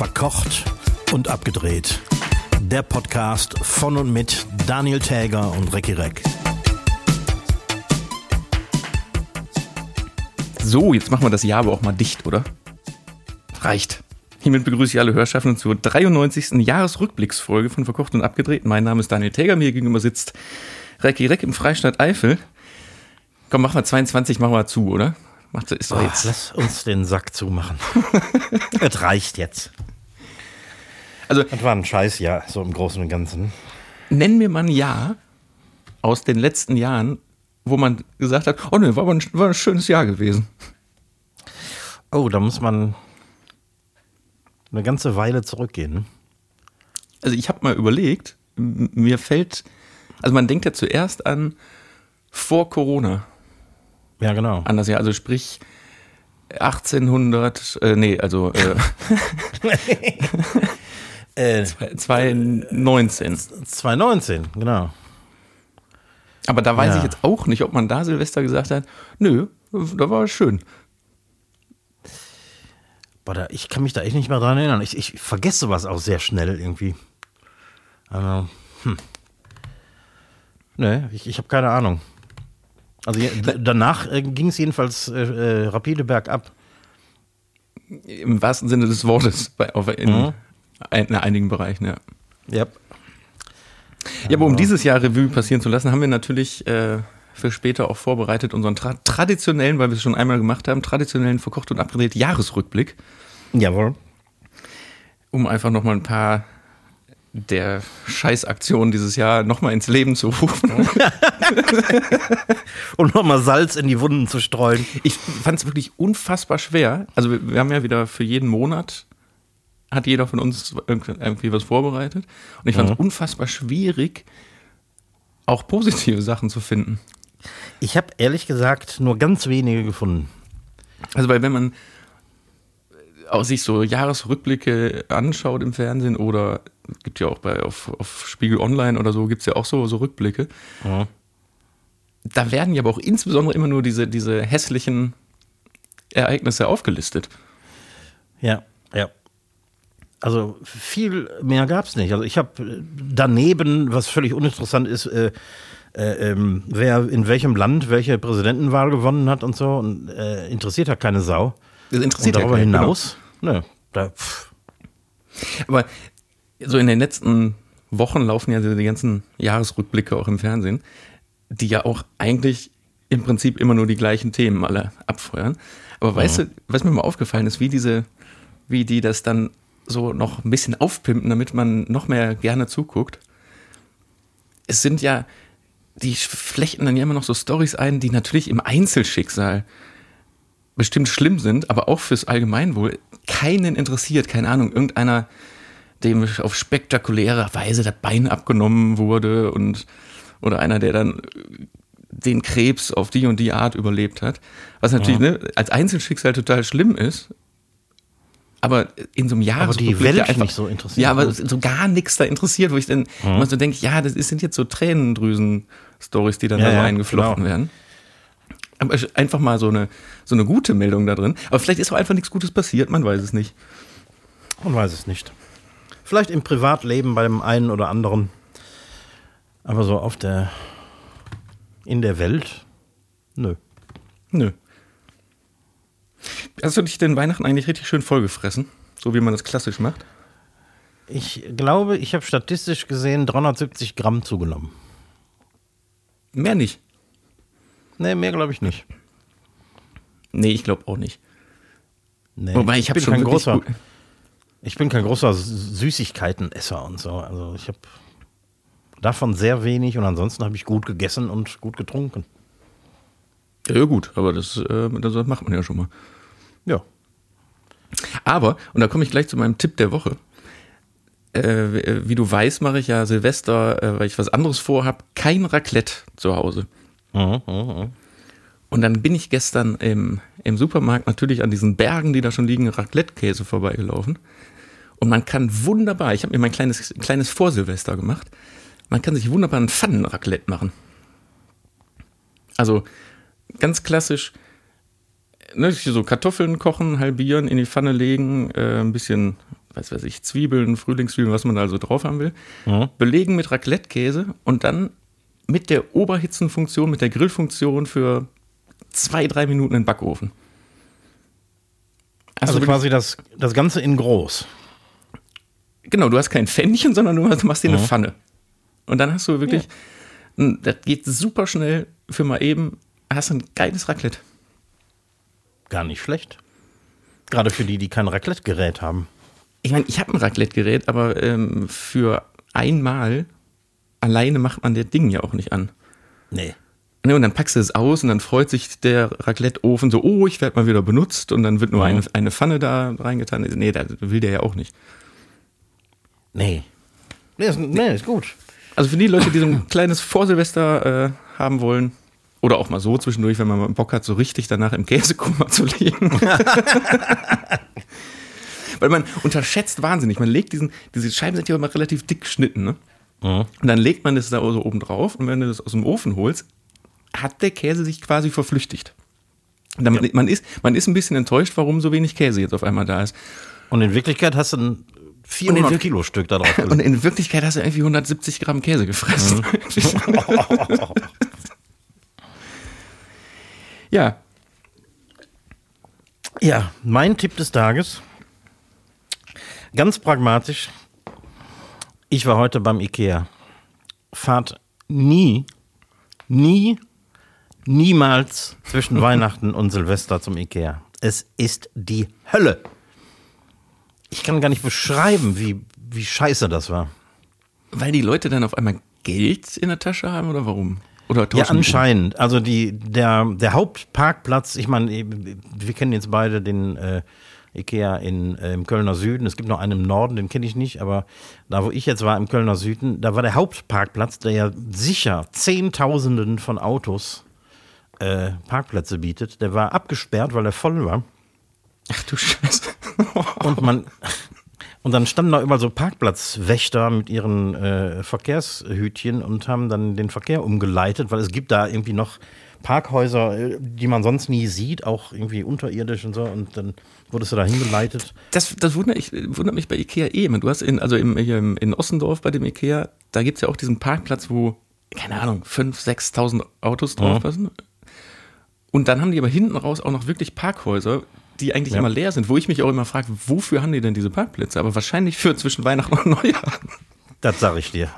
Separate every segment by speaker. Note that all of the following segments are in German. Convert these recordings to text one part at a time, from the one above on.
Speaker 1: Verkocht und abgedreht. Der Podcast von und mit Daniel Täger und Recki Reck.
Speaker 2: So, jetzt machen wir das Jahr aber auch mal dicht, oder? Reicht. Hiermit begrüße ich alle Hörschaffenden zur 93. Jahresrückblicksfolge von Verkocht und Abgedreht. Mein Name ist Daniel Täger, mir gegenüber sitzt Recki Reck im Freistaat Eifel. Komm, mach mal 22, mach mal zu, oder?
Speaker 1: Macht, ist doch oh, jetzt. Lass uns den Sack zumachen. Es reicht jetzt. Also, das war ein Scheißjahr, so im Großen und Ganzen.
Speaker 2: Nenn mir mal ein Jahr aus den letzten Jahren, wo man gesagt hat, oh ne, war, ein, war ein schönes Jahr gewesen.
Speaker 1: Oh, da muss man eine ganze Weile zurückgehen.
Speaker 2: Also ich habe mal überlegt, mir fällt, also man denkt ja zuerst an vor Corona.
Speaker 1: Ja, genau.
Speaker 2: Anders ja, also sprich 1800, äh, nee, also äh, äh, 2019.
Speaker 1: 2019, genau.
Speaker 2: Aber da weiß ja. ich jetzt auch nicht, ob man da Silvester gesagt hat, nö, da war es schön.
Speaker 1: Boah, da, ich kann mich da echt nicht mehr dran erinnern. Ich, ich vergesse sowas auch sehr schnell irgendwie. Also, hm. Nee, ich, ich habe keine Ahnung. Also danach äh, ging es jedenfalls äh, äh, rapide bergab.
Speaker 2: Im wahrsten Sinne des Wortes, bei, auf, in, mhm. In, einigen Bereichen, ja.
Speaker 1: Yep.
Speaker 2: Ja, aber um dieses Jahr Revue passieren zu lassen, haben wir natürlich äh, für später auch vorbereitet unseren tra traditionellen, weil wir es schon einmal gemacht haben, traditionellen verkocht und abgedreht Jahresrückblick.
Speaker 1: Jawohl.
Speaker 2: Um einfach nochmal ein paar der Scheißaktion dieses Jahr nochmal ins Leben zu rufen.
Speaker 1: Und nochmal Salz in die Wunden zu streuen.
Speaker 2: Ich fand es wirklich unfassbar schwer. Also wir, wir, haben ja wieder für jeden Monat hat jeder von uns irgendwie was vorbereitet. Und ich fand es mhm. unfassbar schwierig, auch positive Sachen zu finden.
Speaker 1: Ich habe ehrlich gesagt nur ganz wenige gefunden.
Speaker 2: Also weil wenn man auch sich so Jahresrückblicke anschaut im Fernsehen oder gibt ja auch bei auf, auf Spiegel Online oder so, gibt es ja auch so, so Rückblicke. Ja. Da werden ja aber auch insbesondere immer nur diese, diese hässlichen Ereignisse aufgelistet.
Speaker 1: Ja. Also viel mehr gab es nicht. Also ich habe daneben, was völlig uninteressant ist, äh, äh, ähm, wer in welchem Land welche Präsidentenwahl gewonnen hat und so, und, äh, interessiert ja keine Sau.
Speaker 2: Das interessiert
Speaker 1: und darüber
Speaker 2: ja
Speaker 1: keinen, hinaus. Genau. Ne, da,
Speaker 2: Aber so in den letzten Wochen laufen ja die ganzen Jahresrückblicke auch im Fernsehen, die ja auch eigentlich im Prinzip immer nur die gleichen Themen alle abfeuern. Aber weißt ja. du, was mir mal aufgefallen ist, wie diese, wie die das dann so noch ein bisschen aufpimpen, damit man noch mehr gerne zuguckt. Es sind ja, die flechten dann ja immer noch so Stories ein, die natürlich im Einzelschicksal bestimmt schlimm sind, aber auch fürs Allgemeinwohl keinen interessiert. Keine Ahnung, irgendeiner dem auf spektakuläre Weise das Bein abgenommen wurde und oder einer, der dann den Krebs auf die und die Art überlebt hat. Was natürlich ja. ne, als Einzelschicksal total schlimm ist. Aber in so einem Jahr
Speaker 1: aber die Welt einfach, nicht so interessiert.
Speaker 2: Ja, aber so gar nichts da interessiert, wo ich dann mhm. immer so denke, ja, das sind jetzt so Tränendrüsen-Stories, die dann ja, da so ja, eingeflochten genau. werden. Aber einfach mal so eine, so eine gute Meldung da drin. Aber vielleicht ist auch einfach nichts Gutes passiert, man weiß es nicht.
Speaker 1: Man weiß es nicht. Vielleicht im Privatleben bei dem einen oder anderen. Aber so auf der. in der Welt? Nö.
Speaker 2: Nö. Hast du dich den Weihnachten eigentlich richtig schön vollgefressen? So wie man das klassisch macht?
Speaker 1: Ich glaube, ich habe statistisch gesehen 370 Gramm zugenommen.
Speaker 2: Mehr nicht.
Speaker 1: Nee, mehr glaube ich nicht.
Speaker 2: Nee, ich glaube auch nicht.
Speaker 1: Nee, Wobei ich, ich habe schon kein großer. Ich bin kein großer Süßigkeitenesser und so. Also ich habe davon sehr wenig und ansonsten habe ich gut gegessen und gut getrunken.
Speaker 2: Ja, ja gut, aber das, äh, das macht man ja schon mal.
Speaker 1: Ja.
Speaker 2: Aber, und da komme ich gleich zu meinem Tipp der Woche. Äh, wie du weißt, mache ich ja Silvester, äh, weil ich was anderes vorhabe, kein Raclette zu Hause. Mhm, mh, mh. Und dann bin ich gestern im, im Supermarkt natürlich an diesen Bergen, die da schon liegen, Raclette-Käse vorbeigelaufen. Und man kann wunderbar, ich habe mir mein kleines, kleines Vorsilvester gemacht, man kann sich wunderbar ein Pfannenraclette machen. Also ganz klassisch, ne, so Kartoffeln kochen, halbieren, in die Pfanne legen, äh, ein bisschen weiß weiß ich, Zwiebeln, Frühlingszwiebeln, was man da so drauf haben will, belegen mit Raclette-Käse und dann mit der Oberhitzenfunktion, mit der Grillfunktion für zwei, drei Minuten in den Backofen.
Speaker 1: Also,
Speaker 2: wirklich-
Speaker 1: quasi das, das Ganze in groß.
Speaker 2: Genau, du hast kein Pfännchen, sondern du machst- dir eine Pfanne. Und dann hast du wirklich, n- das geht super schnell für mal eben, hast ein geiles Raclette.
Speaker 1: Gar nicht schlecht. Gerade für die, die kein Raclette-Gerät haben.
Speaker 2: Ich meine, ich habe ein Raclette-Gerät, aber ähm, für einmal alleine macht man das Ding ja auch nicht an.
Speaker 1: Nee.
Speaker 2: Ne, und dann packst du es aus und dann freut sich der Raclette-Ofen so, oh, ich werde mal wieder benutzt und dann wird nur eine, eine Pfanne da reingetan. Nee, das will der ja auch nicht.
Speaker 1: Nee. Nee, ist, nee, ist gut.
Speaker 2: Also für die Leute, die so ein kleines Vorsilvester äh, haben wollen, oder auch mal so zwischendurch, wenn man mal Bock hat, so richtig danach im Käsekummer zu legen. Weil man unterschätzt wahnsinnig. Man legt diesen, diese Scheiben sind ja immer relativ dick geschnitten, ne? Und dann legt man das da so oben drauf und wenn du das aus dem Ofen holst, hat der Käse sich quasi verflüchtigt. Und dann, man, ist, man ist ein bisschen enttäuscht, warum so wenig Käse jetzt auf einmal da ist.
Speaker 1: Und in Wirklichkeit hast du ein 400
Speaker 2: Wirk-
Speaker 1: Kilo Stück da drauf.
Speaker 2: Und
Speaker 1: gelegt.
Speaker 2: in Wirklichkeit hast du irgendwie 170 Gramm Käse gefressen. Ja,
Speaker 1: Ja, mein Tipp des Tages. Ganz pragmatisch. Ich war heute beim Ikea. Fahrt nie, nie, niemals zwischen Weihnachten und Silvester zum Ikea. Es ist die Hölle. Ich kann gar nicht beschreiben, wie, wie scheiße das war.
Speaker 2: Weil die Leute dann auf einmal Geld in der Tasche haben oder warum? Oder
Speaker 1: Ja, anscheinend. Also die, der, der Hauptparkplatz, ich meine, wir kennen jetzt beide den äh, Ikea in, äh, im Kölner Süden. Es gibt noch einen im Norden, den kenne ich nicht, aber da, wo ich jetzt war, im Kölner Süden, da war der Hauptparkplatz, der ja sicher Zehntausenden von Autos äh, Parkplätze bietet. Der war abgesperrt, weil er voll war.
Speaker 2: Ach du Scheiße.
Speaker 1: Und man. Und dann standen da überall so Parkplatzwächter mit ihren äh, Verkehrshütchen und haben dann den Verkehr umgeleitet, weil es gibt da irgendwie noch Parkhäuser, äh, die man sonst nie sieht, auch irgendwie unterirdisch und so. Und dann wurdest du da hingeleitet.
Speaker 2: Das, das wundert, ich, wundert mich bei Ikea eh. Du hast in, also im, hier im, in Ossendorf bei dem Ikea, da gibt es ja auch diesen Parkplatz, wo, keine Ahnung, 5.000, 6.000 Autos draufpassen. Und dann haben die aber hinten raus auch noch wirklich Parkhäuser, die eigentlich
Speaker 1: Ja.
Speaker 2: immer leer sind, wo ich mich auch immer frage, wofür haben die denn diese Parkplätze? Aber wahrscheinlich für zwischen Weihnachten und Neujahr.
Speaker 1: Das sag ich dir.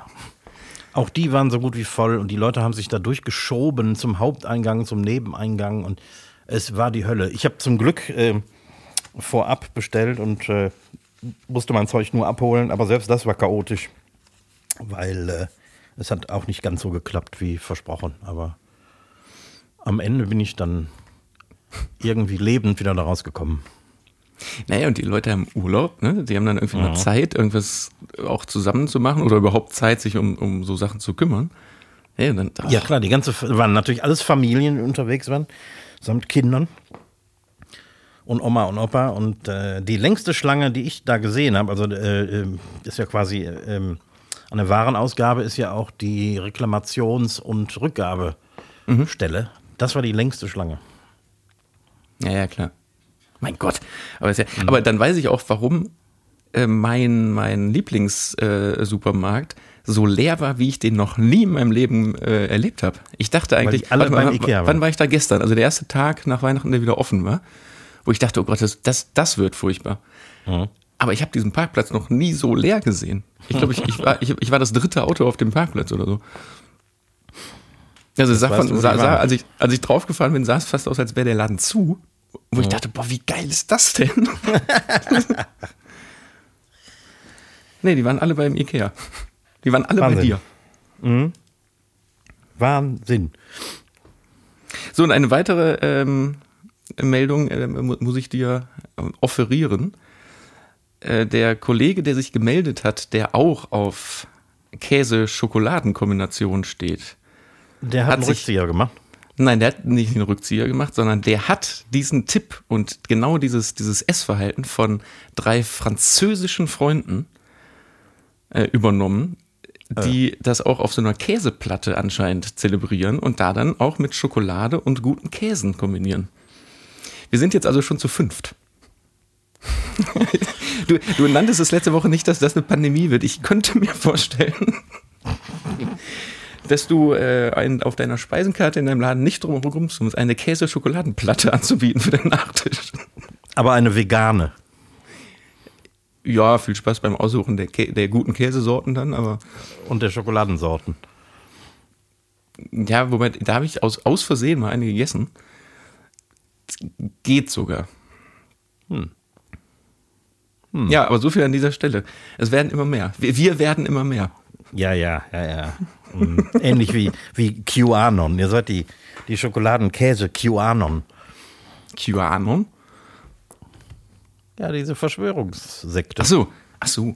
Speaker 1: Auch die waren so gut wie voll und die Leute haben sich da durchgeschoben zum Haupteingang, zum Nebeneingang und es war die Hölle. Ich habe zum Glück äh, vorab bestellt und äh, musste mein Zeug nur abholen, aber selbst das war chaotisch, weil äh, es hat auch nicht ganz so geklappt wie versprochen. Aber am Ende bin ich dann irgendwie lebend wieder da rausgekommen.
Speaker 2: Naja, und die Leute haben Urlaub, ne? Die haben dann irgendwie mal Zeit, irgendwas auch zusammen zu machen oder überhaupt Zeit, sich um, um so Sachen zu kümmern. Ja, dann,
Speaker 1: Ja, klar, die ganze, waren natürlich alles Familien unterwegs waren, samt Kindern und Oma und Opa. Und äh, die längste Schlange, die ich da gesehen habe, also äh, äh, ist ja quasi äh, an der Warenausgabe, ist ja auch die Reklamations- und Rückgabestelle. Das war die längste Schlange.
Speaker 2: Ja, ja, klar. Mein Gott. Aber, ja, aber dann weiß ich auch, warum äh, mein, mein Lieblingssupermarkt so leer war, wie ich den noch nie in meinem Leben äh, erlebt habe. Ich dachte eigentlich,
Speaker 1: alle
Speaker 2: warte
Speaker 1: beim
Speaker 2: mal,
Speaker 1: Ikea
Speaker 2: wann
Speaker 1: waren.
Speaker 2: war ich da gestern? Also der erste Tag nach Weihnachten, der wieder offen war, wo ich dachte, oh Gott, das, das, das wird furchtbar. Aber ich habe diesen Parkplatz noch nie so leer gesehen. Ich glaube, ich, ich, war, ich, ich war das dritte Auto auf dem Parkplatz oder so. Also sah von, sah, sah, als, ich, als ich draufgefahren bin, sah es fast aus, als wäre der Laden zu. Wo ich dachte, boah, wie geil ist das denn? nee, die waren alle beim Ikea. Die waren alle bei
Speaker 1: Wahnsinn.
Speaker 2: dir.
Speaker 1: Wahnsinn.
Speaker 2: So, und eine weitere ähm, Meldung äh, mu- muss ich dir ähm, offerieren. Äh, der Kollege, der sich gemeldet hat, der auch auf Käse-Schokoladen-Kombination steht.
Speaker 1: Der hat,
Speaker 2: Hat
Speaker 1: einen
Speaker 2: sich-
Speaker 1: Rückzieher gemacht.
Speaker 2: Nein, der hat nicht den Rückzieher gemacht, sondern der hat diesen Tipp und genau dieses, dieses Essverhalten von drei französischen Freunden äh, übernommen, die das auch auf so einer Käseplatte anscheinend zelebrieren und da dann auch mit Schokolade und guten Käsen kombinieren. Wir sind jetzt also schon zu fünft. du, du nanntest es letzte Woche nicht, dass das eine Pandemie wird. Ich könnte mir vorstellen, dass du äh, ein, auf deiner Speisenkarte in deinem Laden nicht drum herum kommst, eine Käse-Schokoladenplatte anzubieten für den Nachtisch.
Speaker 1: Aber eine vegane.
Speaker 2: Ja, viel Spaß beim Aussuchen der, Kä der guten Käsesorten dann, aber.
Speaker 1: Und der Schokoladensorten.
Speaker 2: Ja, wobei, da habe ich aus, aus Versehen mal eine gegessen. Geht sogar. Hm. Hm. Ja, aber so viel an dieser Stelle. Es werden immer mehr. Wir, wir werden immer mehr.
Speaker 1: Ja, ja, ja, ja. Ähnlich wie, wie QAnon. Ihr seid die, die Schokoladenkäse QAnon.
Speaker 2: QAnon?
Speaker 1: Ja, diese Verschwörungssekte.
Speaker 2: Ach so, ach so.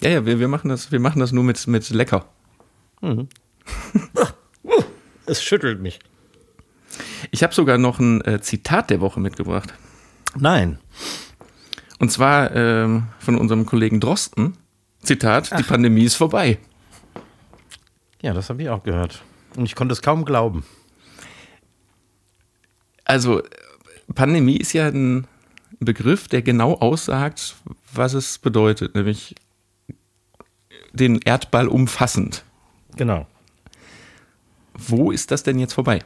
Speaker 2: Ja, ja, wir, wir, machen, das, wir machen das nur mit, mit lecker. Mhm.
Speaker 1: es schüttelt mich.
Speaker 2: Ich habe sogar noch ein äh, Zitat der Woche mitgebracht.
Speaker 1: Nein.
Speaker 2: Und zwar ähm, von unserem Kollegen Drosten. Zitat, Ach. die Pandemie ist vorbei.
Speaker 1: Ja, das habe ich auch gehört. Und ich konnte es kaum glauben.
Speaker 2: Also, Pandemie ist ja ein Begriff, der genau aussagt, was es bedeutet, nämlich den Erdball umfassend.
Speaker 1: Genau.
Speaker 2: Wo ist das denn jetzt vorbei?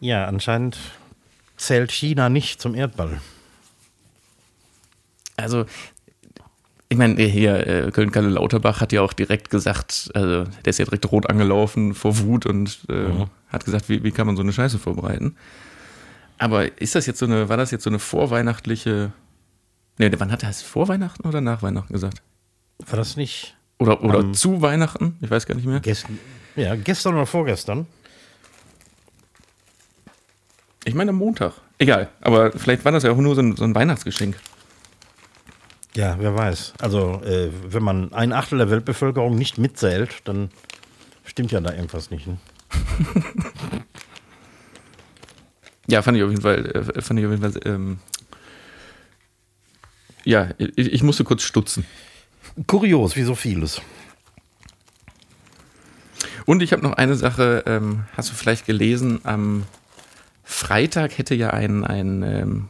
Speaker 1: Ja, anscheinend zählt China nicht zum Erdball.
Speaker 2: Also, ich meine, hier, äh, Köln-Kalle-Lauterbach hat ja auch direkt gesagt, also der ist ja direkt rot angelaufen vor Wut und äh, mhm. hat gesagt, wie, wie kann man so eine Scheiße vorbereiten? Aber ist das jetzt so eine, war das jetzt so eine vorweihnachtliche. Nee, wann hat er es? Vor Weihnachten oder nach Weihnachten gesagt?
Speaker 1: War das nicht?
Speaker 2: Oder, oder um, zu Weihnachten? Ich weiß gar nicht mehr.
Speaker 1: Gestern, ja, gestern oder vorgestern.
Speaker 2: Ich meine am Montag. Egal, aber vielleicht war das ja auch nur so ein, so ein Weihnachtsgeschenk.
Speaker 1: Ja, wer weiß. Also, äh, wenn man ein Achtel der Weltbevölkerung nicht mitzählt, dann stimmt ja da irgendwas nicht. Ne?
Speaker 2: Ja, fand ich auf jeden Fall, äh, fand ich auf jeden Fall, ähm, ja, ich, ich musste kurz stutzen.
Speaker 1: Kurios, wie so vieles.
Speaker 2: Und ich habe noch eine Sache, ähm, hast du vielleicht gelesen, am Freitag hätte ja ein, ein ähm,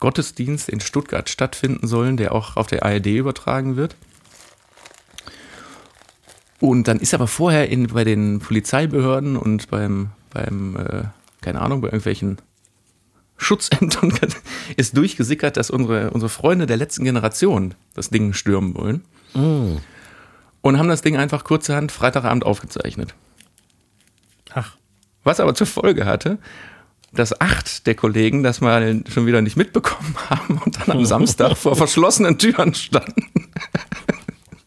Speaker 2: Gottesdienst in Stuttgart stattfinden sollen, der auch auf der ARD übertragen wird. Und dann ist aber vorher in, bei den Polizeibehörden und beim, beim äh, keine Ahnung, bei irgendwelchen Schutzämtern ist durchgesickert, dass unsere, unsere Freunde der letzten Generation das Ding stürmen wollen. Mm. Und haben das Ding einfach kurzerhand Freitagabend aufgezeichnet.
Speaker 1: Ach.
Speaker 2: Was aber zur Folge hatte, dass acht der Kollegen das mal schon wieder nicht mitbekommen haben und dann am Samstag vor verschlossenen Türen standen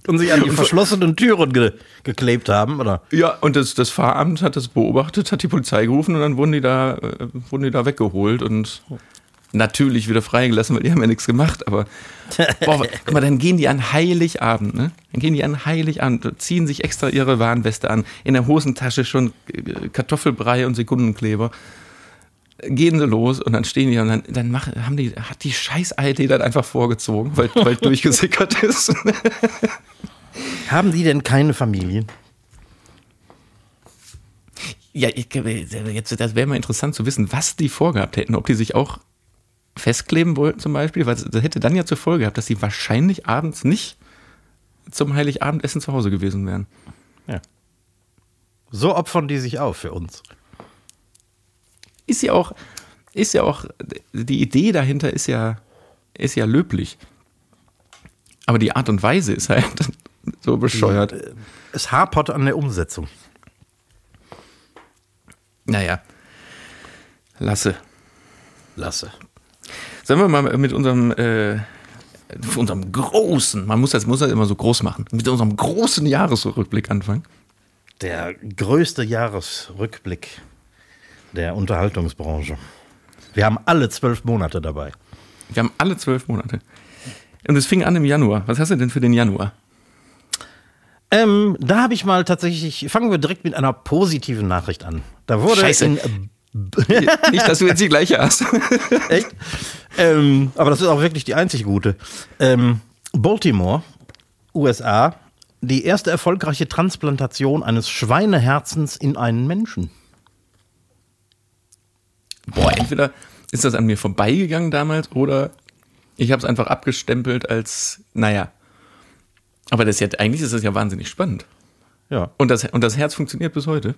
Speaker 1: und sich an die verschlossenen Türen ge geklebt haben, oder?
Speaker 2: Ja, und das, das Fahramt hat das beobachtet, hat die Polizei gerufen und dann wurden die da, äh, wurden die da weggeholt und natürlich wieder freigelassen, weil die haben ja nichts gemacht, aber boah, guck mal, dann gehen die an Heiligabend, ne? Dann gehen die an Heiligabend, ziehen sich extra ihre Warnweste an, in der Hosentasche schon äh, Kartoffelbrei und Sekundenkleber gehen sie los und dann stehen die und dann, dann machen, haben die, hat die scheiß IT dann einfach vorgezogen, weil, weil durchgesickert ist.
Speaker 1: Haben die denn keine Familien?
Speaker 2: Ja, jetzt, das wäre mal interessant zu wissen, was die vorgehabt hätten, ob die sich auch festkleben wollten zum Beispiel, weil das hätte dann ja zur Folge gehabt, dass sie wahrscheinlich abends nicht zum Heiligabendessen zu Hause gewesen wären.
Speaker 1: Ja. So opfern die sich auf für uns
Speaker 2: ist ja auch, ist ja auch, die Idee dahinter ist ja, ist ja löblich. Aber die Art und Weise ist halt so bescheuert.
Speaker 1: Es hapert an der Umsetzung.
Speaker 2: Naja. Lasse.
Speaker 1: Lasse.
Speaker 2: Sollen wir mal mit unserem, äh, unserem großen, man muss das, muss das immer so groß machen, mit unserem großen Jahresrückblick anfangen?
Speaker 1: Der größte Jahresrückblick der Unterhaltungsbranche. Wir haben alle zwölf Monate dabei.
Speaker 2: Wir haben alle zwölf Monate. Und es fing an im Januar. Was hast du denn für den Januar?
Speaker 1: Ähm, da habe ich mal tatsächlich, fangen wir direkt mit einer positiven Nachricht an. Da wurde
Speaker 2: Scheiße. In, Nicht, dass du jetzt die gleiche hast.
Speaker 1: Echt? Ähm, aber das ist auch wirklich die einzig gute. Ähm, Baltimore, USA, die erste erfolgreiche Transplantation eines Schweineherzens in einen Menschen
Speaker 2: boah, entweder, ist das an mir vorbeigegangen damals oder ich habe es einfach abgestempelt als, naja. Aber das ist ja, eigentlich ist das ja wahnsinnig spannend.
Speaker 1: Ja.
Speaker 2: Und das, und das Herz funktioniert bis heute.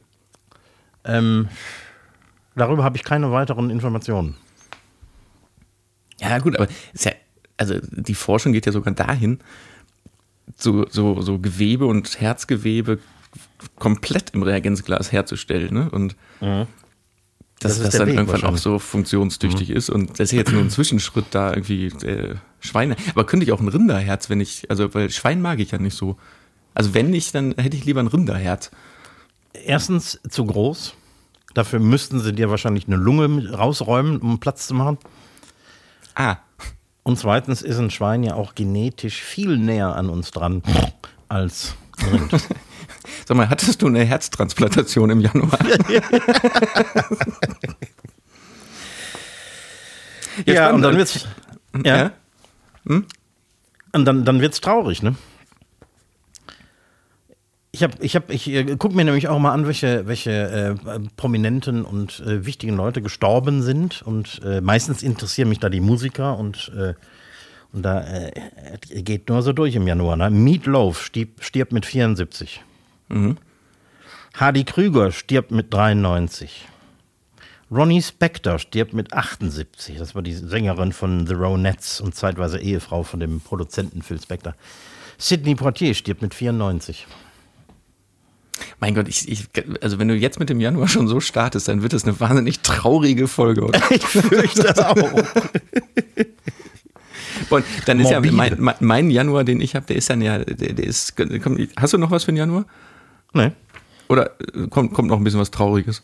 Speaker 1: Ähm, darüber habe ich keine weiteren Informationen.
Speaker 2: Ja, gut, aber ist ja, also die Forschung geht ja sogar dahin, so, so, so Gewebe und Herzgewebe komplett im Reagenzglas herzustellen. Ne? Und
Speaker 1: Mhm.
Speaker 2: Dass
Speaker 1: Das ist
Speaker 2: das, dann
Speaker 1: Weg
Speaker 2: irgendwann auch so funktionstüchtig ist. Und das ist ja jetzt nur ein Zwischenschritt da irgendwie äh, Schweine. Aber könnte ich auch ein Rinderherz, wenn ich, also weil Schwein mag ich ja nicht so. Also wenn nicht, dann hätte ich lieber ein Rinderherz.
Speaker 1: Erstens zu groß. Dafür müssten sie dir wahrscheinlich eine Lunge rausräumen, um Platz zu machen.
Speaker 2: Ah,
Speaker 1: Und zweitens ist ein Schwein ja auch genetisch viel näher an uns dran als ein Rind.
Speaker 2: Sag mal, hattest du eine Herztransplantation im Januar?
Speaker 1: ja, und
Speaker 2: spannend.
Speaker 1: dann wird's, ja,
Speaker 2: Ja?
Speaker 1: und dann, dann wird's traurig, ne? Ich hab, ich hab, ich äh, gucke mir nämlich auch mal an, welche, welche äh, prominenten und äh, wichtigen Leute gestorben sind. Und äh, meistens interessieren mich da die Musiker und, äh, und da geht nur so durch im Januar. Ne? Meat Loaf stirbt, stirbt mit 74. Hardy Krüger stirbt mit 93. Ronnie Spector stirbt mit 78. Das war die Sängerin von The Ronettes und zeitweise Ehefrau von dem Produzenten Phil Spector. Sidney Poitier stirbt mit 94.
Speaker 2: Mein Gott, ich, ich, also wenn du jetzt mit dem Januar schon so startest, dann wird das eine wahnsinnig traurige Folge.
Speaker 1: Ich fürchte auch.
Speaker 2: Und dann ist
Speaker 1: Morbide.
Speaker 2: ja mein, mein- mein Januar, den ich habe, der ist dann ja, der, der ist, komm, hast du noch was für den Januar?
Speaker 1: Nee,
Speaker 2: Oder äh, kommt, kommt noch ein bisschen was Trauriges?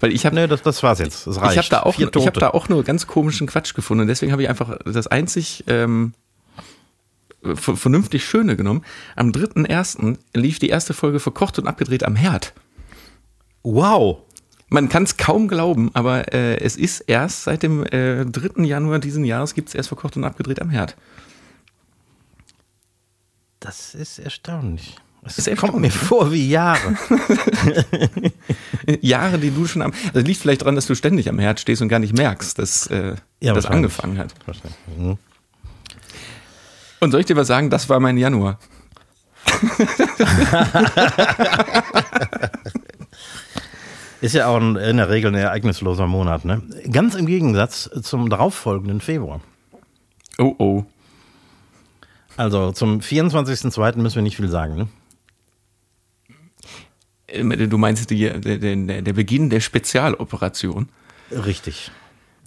Speaker 2: Weil ich habe
Speaker 1: nee das, das war's jetzt. Das reicht.
Speaker 2: ich habe da, auch- ich hab da auch nur ganz komischen Quatsch gefunden. Und deswegen habe ich einfach das einzig ähm, vernünftig Schöne genommen. Am 3.1. lief die erste Folge verkocht und abgedreht am Herd.
Speaker 1: Wow.
Speaker 2: Man kann es kaum glauben, aber äh, es ist erst seit dem äh, 3. Januar diesen Jahres gibt es erst verkocht und abgedreht am Herd.
Speaker 1: Das ist erstaunlich. Es kommt mir vor wie Jahre.
Speaker 2: Jahre, die du schon am. Das liegt vielleicht daran, dass du ständig am Herd stehst und gar nicht merkst, dass äh,
Speaker 1: Ja,
Speaker 2: das angefangen hat.
Speaker 1: Mhm.
Speaker 2: Und soll ich dir was sagen? Das war mein Januar.
Speaker 1: Ist ja auch in der Regel ein ereignisloser Monat. Ne? Ganz im Gegensatz zum darauffolgenden Februar.
Speaker 2: Oh oh.
Speaker 1: Also zum 24.02. müssen wir nicht viel sagen. Ne?
Speaker 2: Du meinst die, der, der, Beginn der Spezialoperation.
Speaker 1: Richtig.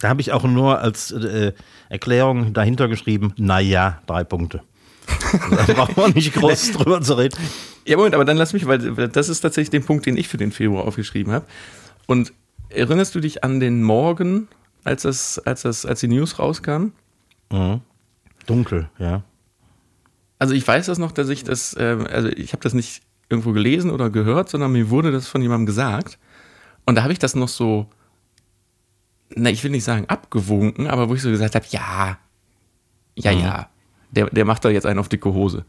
Speaker 1: Da habe ich auch nur als äh, Erklärung dahinter geschrieben, naja, drei Punkte. da brauchen wir nicht groß drüber zu reden.
Speaker 2: Ja, Moment, aber dann lass mich, weil weil das ist tatsächlich der Punkt, den ich für den Februar aufgeschrieben habe. Und erinnerst du dich an den Morgen, als das, als das, als die News rauskam?
Speaker 1: Dunkel, ja.
Speaker 2: Also ich weiß das noch, dass ich das, ähm, also ich habe das nicht irgendwo gelesen oder gehört, sondern mir wurde das von jemandem gesagt. Und da habe ich das noch so, na, ich will nicht sagen abgewunken, aber wo ich so gesagt habe, ja, ja, ja, der, der macht da jetzt einen auf dicke Hose.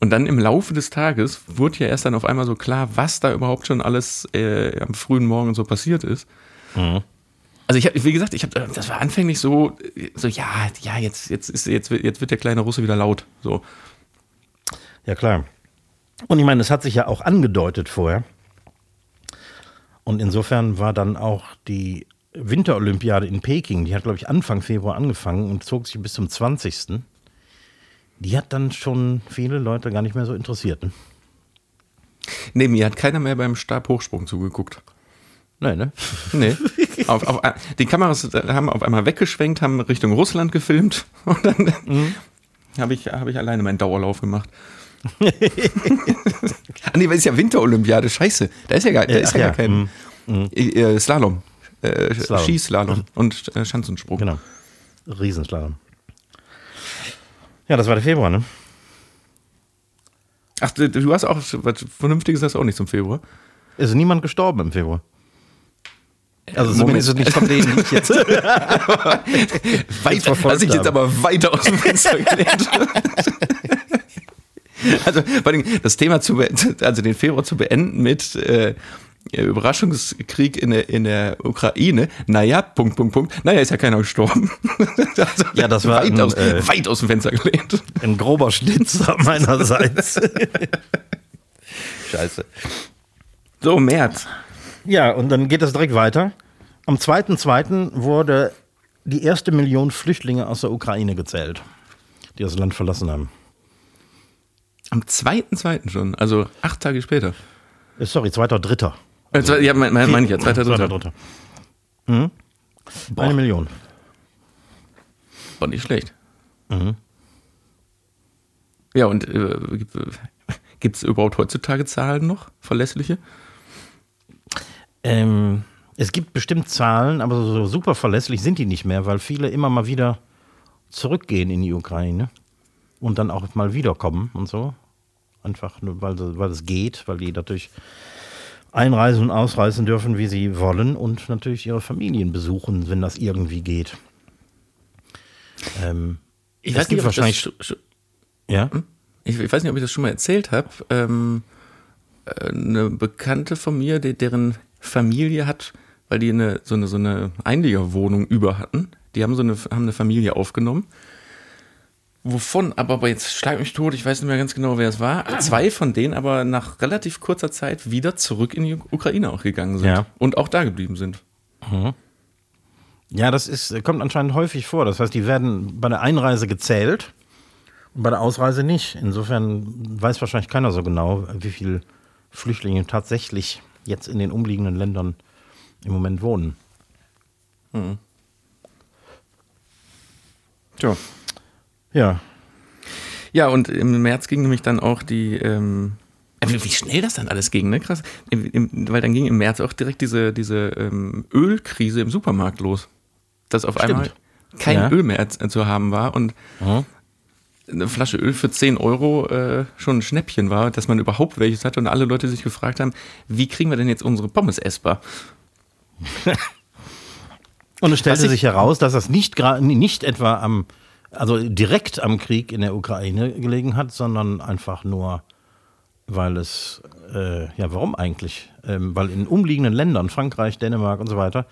Speaker 2: Und dann im Laufe des Tages wurde ja erst dann auf einmal so klar, was da überhaupt schon alles äh, am frühen Morgen so passiert ist. Also ich habe, wie gesagt, ich habe, das war anfänglich so, so ja, ja, jetzt, jetzt ist, jetzt, wird- jetzt wird der kleine Russe wieder laut. So,
Speaker 1: Ja, klar. Und ich meine, es hat sich ja auch angedeutet vorher. Und insofern war dann auch die Winterolympiade in Peking, die hat, glaube ich, Anfang Februar angefangen und zog sich bis zum 20. Die hat dann schon viele Leute gar nicht mehr so interessiert. Ne?
Speaker 2: Nee, mir hat keiner mehr beim Stabhochsprung zugeguckt.
Speaker 1: Nee, ne?
Speaker 2: Nee. auf, auf, die Kameras haben auf einmal weggeschwenkt, haben Richtung Russland gefilmt und dann habe ich, hab ich alleine meinen Dauerlauf gemacht. Ah, nee, weil es ist ja Winterolympiade, scheiße. Da ist ja gar, da
Speaker 1: Äh,
Speaker 2: ist ja,
Speaker 1: ja,
Speaker 2: gar kein äh, Slalom. Äh,
Speaker 1: Slalom.
Speaker 2: Skislalom und äh, Schanzensprung.
Speaker 1: Genau. Riesenslalom. Ja, das war der Februar, ne?
Speaker 2: Ach, du, du hast auch was Vernünftiges hast du auch nicht zum Februar.
Speaker 1: Ist niemand gestorben im Februar? Also
Speaker 2: Moment.
Speaker 1: zumindest nicht von denen, die ich jetzt.
Speaker 2: Weiter,
Speaker 1: verfolgt
Speaker 2: hast dich jetzt
Speaker 1: habe.
Speaker 2: aber weiter aus dem Fenster gelehnt. also vor allem das Thema zu, also den Februar zu beenden mit, äh, Überraschungskrieg in der, in der Ukraine. Naja, Punkt, Punkt, Punkt. Naja, ist ja keiner gestorben.
Speaker 1: also, ja, das war
Speaker 2: weit,
Speaker 1: ein,
Speaker 2: aus,
Speaker 1: äh,
Speaker 2: weit aus dem Fenster gelehnt.
Speaker 1: Ein grober Schnitzer meinerseits. Scheiße.
Speaker 2: So, März.
Speaker 1: Ja, und dann geht das direkt weiter. Am 2.2. wurde die erste Million Flüchtlinge aus der Ukraine gezählt, die das Land verlassen haben.
Speaker 2: Am 2.2. schon, also acht Tage später.
Speaker 1: Äh, Sorry, 2.3.
Speaker 2: Äh, zwei- ja, meine mein, mein ich ja, 2.3.
Speaker 1: 2.3. Mhm. Eine Million.
Speaker 2: War nicht schlecht. Ja, und äh, gibt es überhaupt heutzutage Zahlen noch, verlässliche?
Speaker 1: Ähm, es gibt bestimmt Zahlen, aber so super verlässlich sind die nicht mehr, weil viele immer mal wieder zurückgehen in die Ukraine und dann auch mal wiederkommen und so. Einfach nur, weil, weil es geht, weil die natürlich einreisen und ausreisen dürfen, wie sie wollen und natürlich ihre Familien besuchen, wenn das irgendwie geht. Ähm,
Speaker 2: Ich ob ich
Speaker 1: wahrscheinlich-
Speaker 2: das,
Speaker 1: ja,
Speaker 2: ich, ich weiß nicht, ob ich das schon mal erzählt habe. Ähm, äh, eine Bekannte von mir, die, deren Familie hat, weil die eine, so, eine, so eine Einliegerwohnung über hatten, die haben so eine, haben eine Familie aufgenommen. Wovon, aber, jetzt schlag mich tot, ich weiß nicht mehr ganz genau, wer es war. Zwei von denen aber nach relativ kurzer Zeit wieder zurück in die Ukraine auch gegangen sind
Speaker 1: Ja.
Speaker 2: und auch da geblieben sind.
Speaker 1: Ja, das ist, kommt anscheinend häufig vor. Das heißt, die werden bei der Einreise gezählt und bei der Ausreise nicht. Insofern weiß wahrscheinlich keiner so genau, wie viele Flüchtlinge tatsächlich jetzt in den umliegenden Ländern im Moment wohnen.
Speaker 2: Tja.
Speaker 1: Ja,
Speaker 2: Ja, und im März ging nämlich dann auch die, ähm, äh, wie schnell das dann alles ging, ne? Krass. Im, im, weil dann ging im März auch direkt diese, diese ähm, Ölkrise im Supermarkt los. Dass auf
Speaker 1: Stimmt.
Speaker 2: einmal kein
Speaker 1: Ja.
Speaker 2: Öl mehr zu zu haben war und
Speaker 1: Mhm.
Speaker 2: eine Flasche Öl für 10 Euro äh, schon ein Schnäppchen war, dass man überhaupt welches hatte und alle Leute sich gefragt haben, wie kriegen wir denn jetzt unsere Pommes essbar?
Speaker 1: Und es stellte sich heraus, dass das nicht, nicht etwa am, also direkt am Krieg in der Ukraine gelegen hat, sondern einfach nur, weil es, äh, ja, warum eigentlich? Ähm, weil in umliegenden Ländern, Frankreich, Dänemark und so weiter,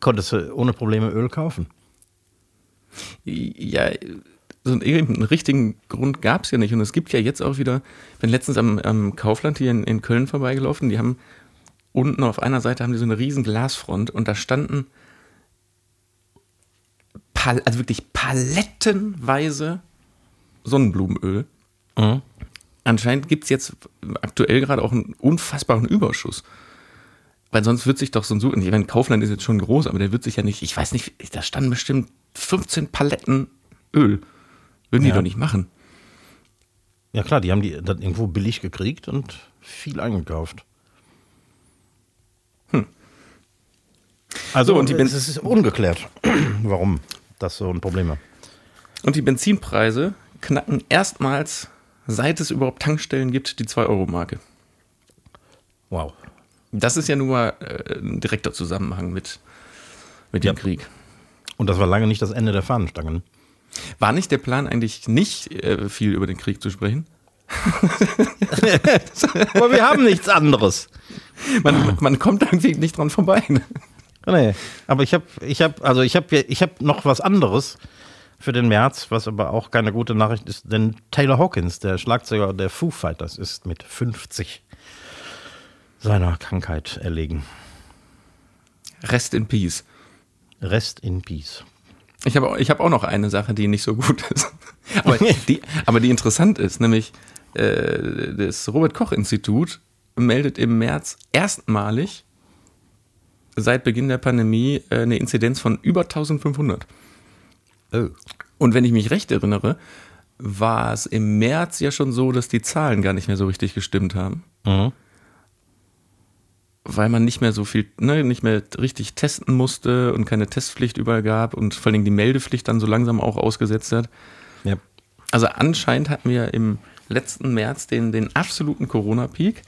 Speaker 1: konntest du ohne Probleme Öl kaufen.
Speaker 2: Ja, so einen, richtigen Grund gab es ja nicht. Und es gibt ja jetzt auch wieder, bin letztens am, am Kaufland hier in, in Köln vorbeigelaufen, die haben unten auf einer Seite haben die so eine riesen Glasfront und da standen also wirklich palettenweise Sonnenblumenöl. Anscheinend gibt es jetzt aktuell gerade auch einen unfassbaren Überschuss. Weil sonst wird sich doch so ein Suchen, ich meine, Kaufland ist jetzt schon groß, aber der wird sich ja nicht, ich weiß nicht, da standen bestimmt 15 Paletten Öl. Würden die
Speaker 1: Ja.
Speaker 2: doch nicht machen.
Speaker 1: Ja klar, die haben die das irgendwo billig gekriegt und viel eingekauft. Also
Speaker 2: So, und die
Speaker 1: die es ist ungeklärt, warum das so ein Problem war.
Speaker 2: Und die Benzinpreise knacken erstmals, seit es überhaupt Tankstellen gibt, die 2-Euro-Marke.
Speaker 1: Wow.
Speaker 2: Das ist ja nun mal äh, ein direkter Zusammenhang mit, mit dem
Speaker 1: Ja.
Speaker 2: Krieg.
Speaker 1: Und das war lange nicht das Ende der Fahnenstangen.
Speaker 2: War nicht der Plan eigentlich nicht äh, viel über den Krieg zu sprechen?
Speaker 1: Aber wir haben nichts anderes.
Speaker 2: Man, man kommt irgendwie nicht dran vorbei. Ne?
Speaker 1: Nee, aber ich habe ich hab, also ich habe ich hab noch was anderes für den März, was aber auch keine gute Nachricht ist, denn Taylor Hawkins, der Schlagzeuger der Foo Fighters, ist mit 50 seiner Krankheit erlegen.
Speaker 2: Rest in Peace.
Speaker 1: Rest in Peace.
Speaker 2: Ich habe auch, ich hab auch noch eine Sache, die nicht so gut ist. Aber die, aber die interessant ist, nämlich äh, das Robert-Koch-Institut meldet im März erstmalig seit Beginn der Pandemie äh, eine Inzidenz von über 1500.
Speaker 1: Oh.
Speaker 2: Und wenn ich mich recht erinnere, war es im März ja schon so, dass die Zahlen gar nicht mehr so richtig gestimmt haben.
Speaker 1: Mhm.
Speaker 2: Weil man nicht mehr so viel, ne, nicht mehr richtig testen musste und keine Testpflicht überall gab und vor allen Dingen die Meldepflicht dann so langsam auch ausgesetzt hat.
Speaker 1: Ja.
Speaker 2: Also anscheinend hatten wir im letzten März den, den absoluten Corona-Peak.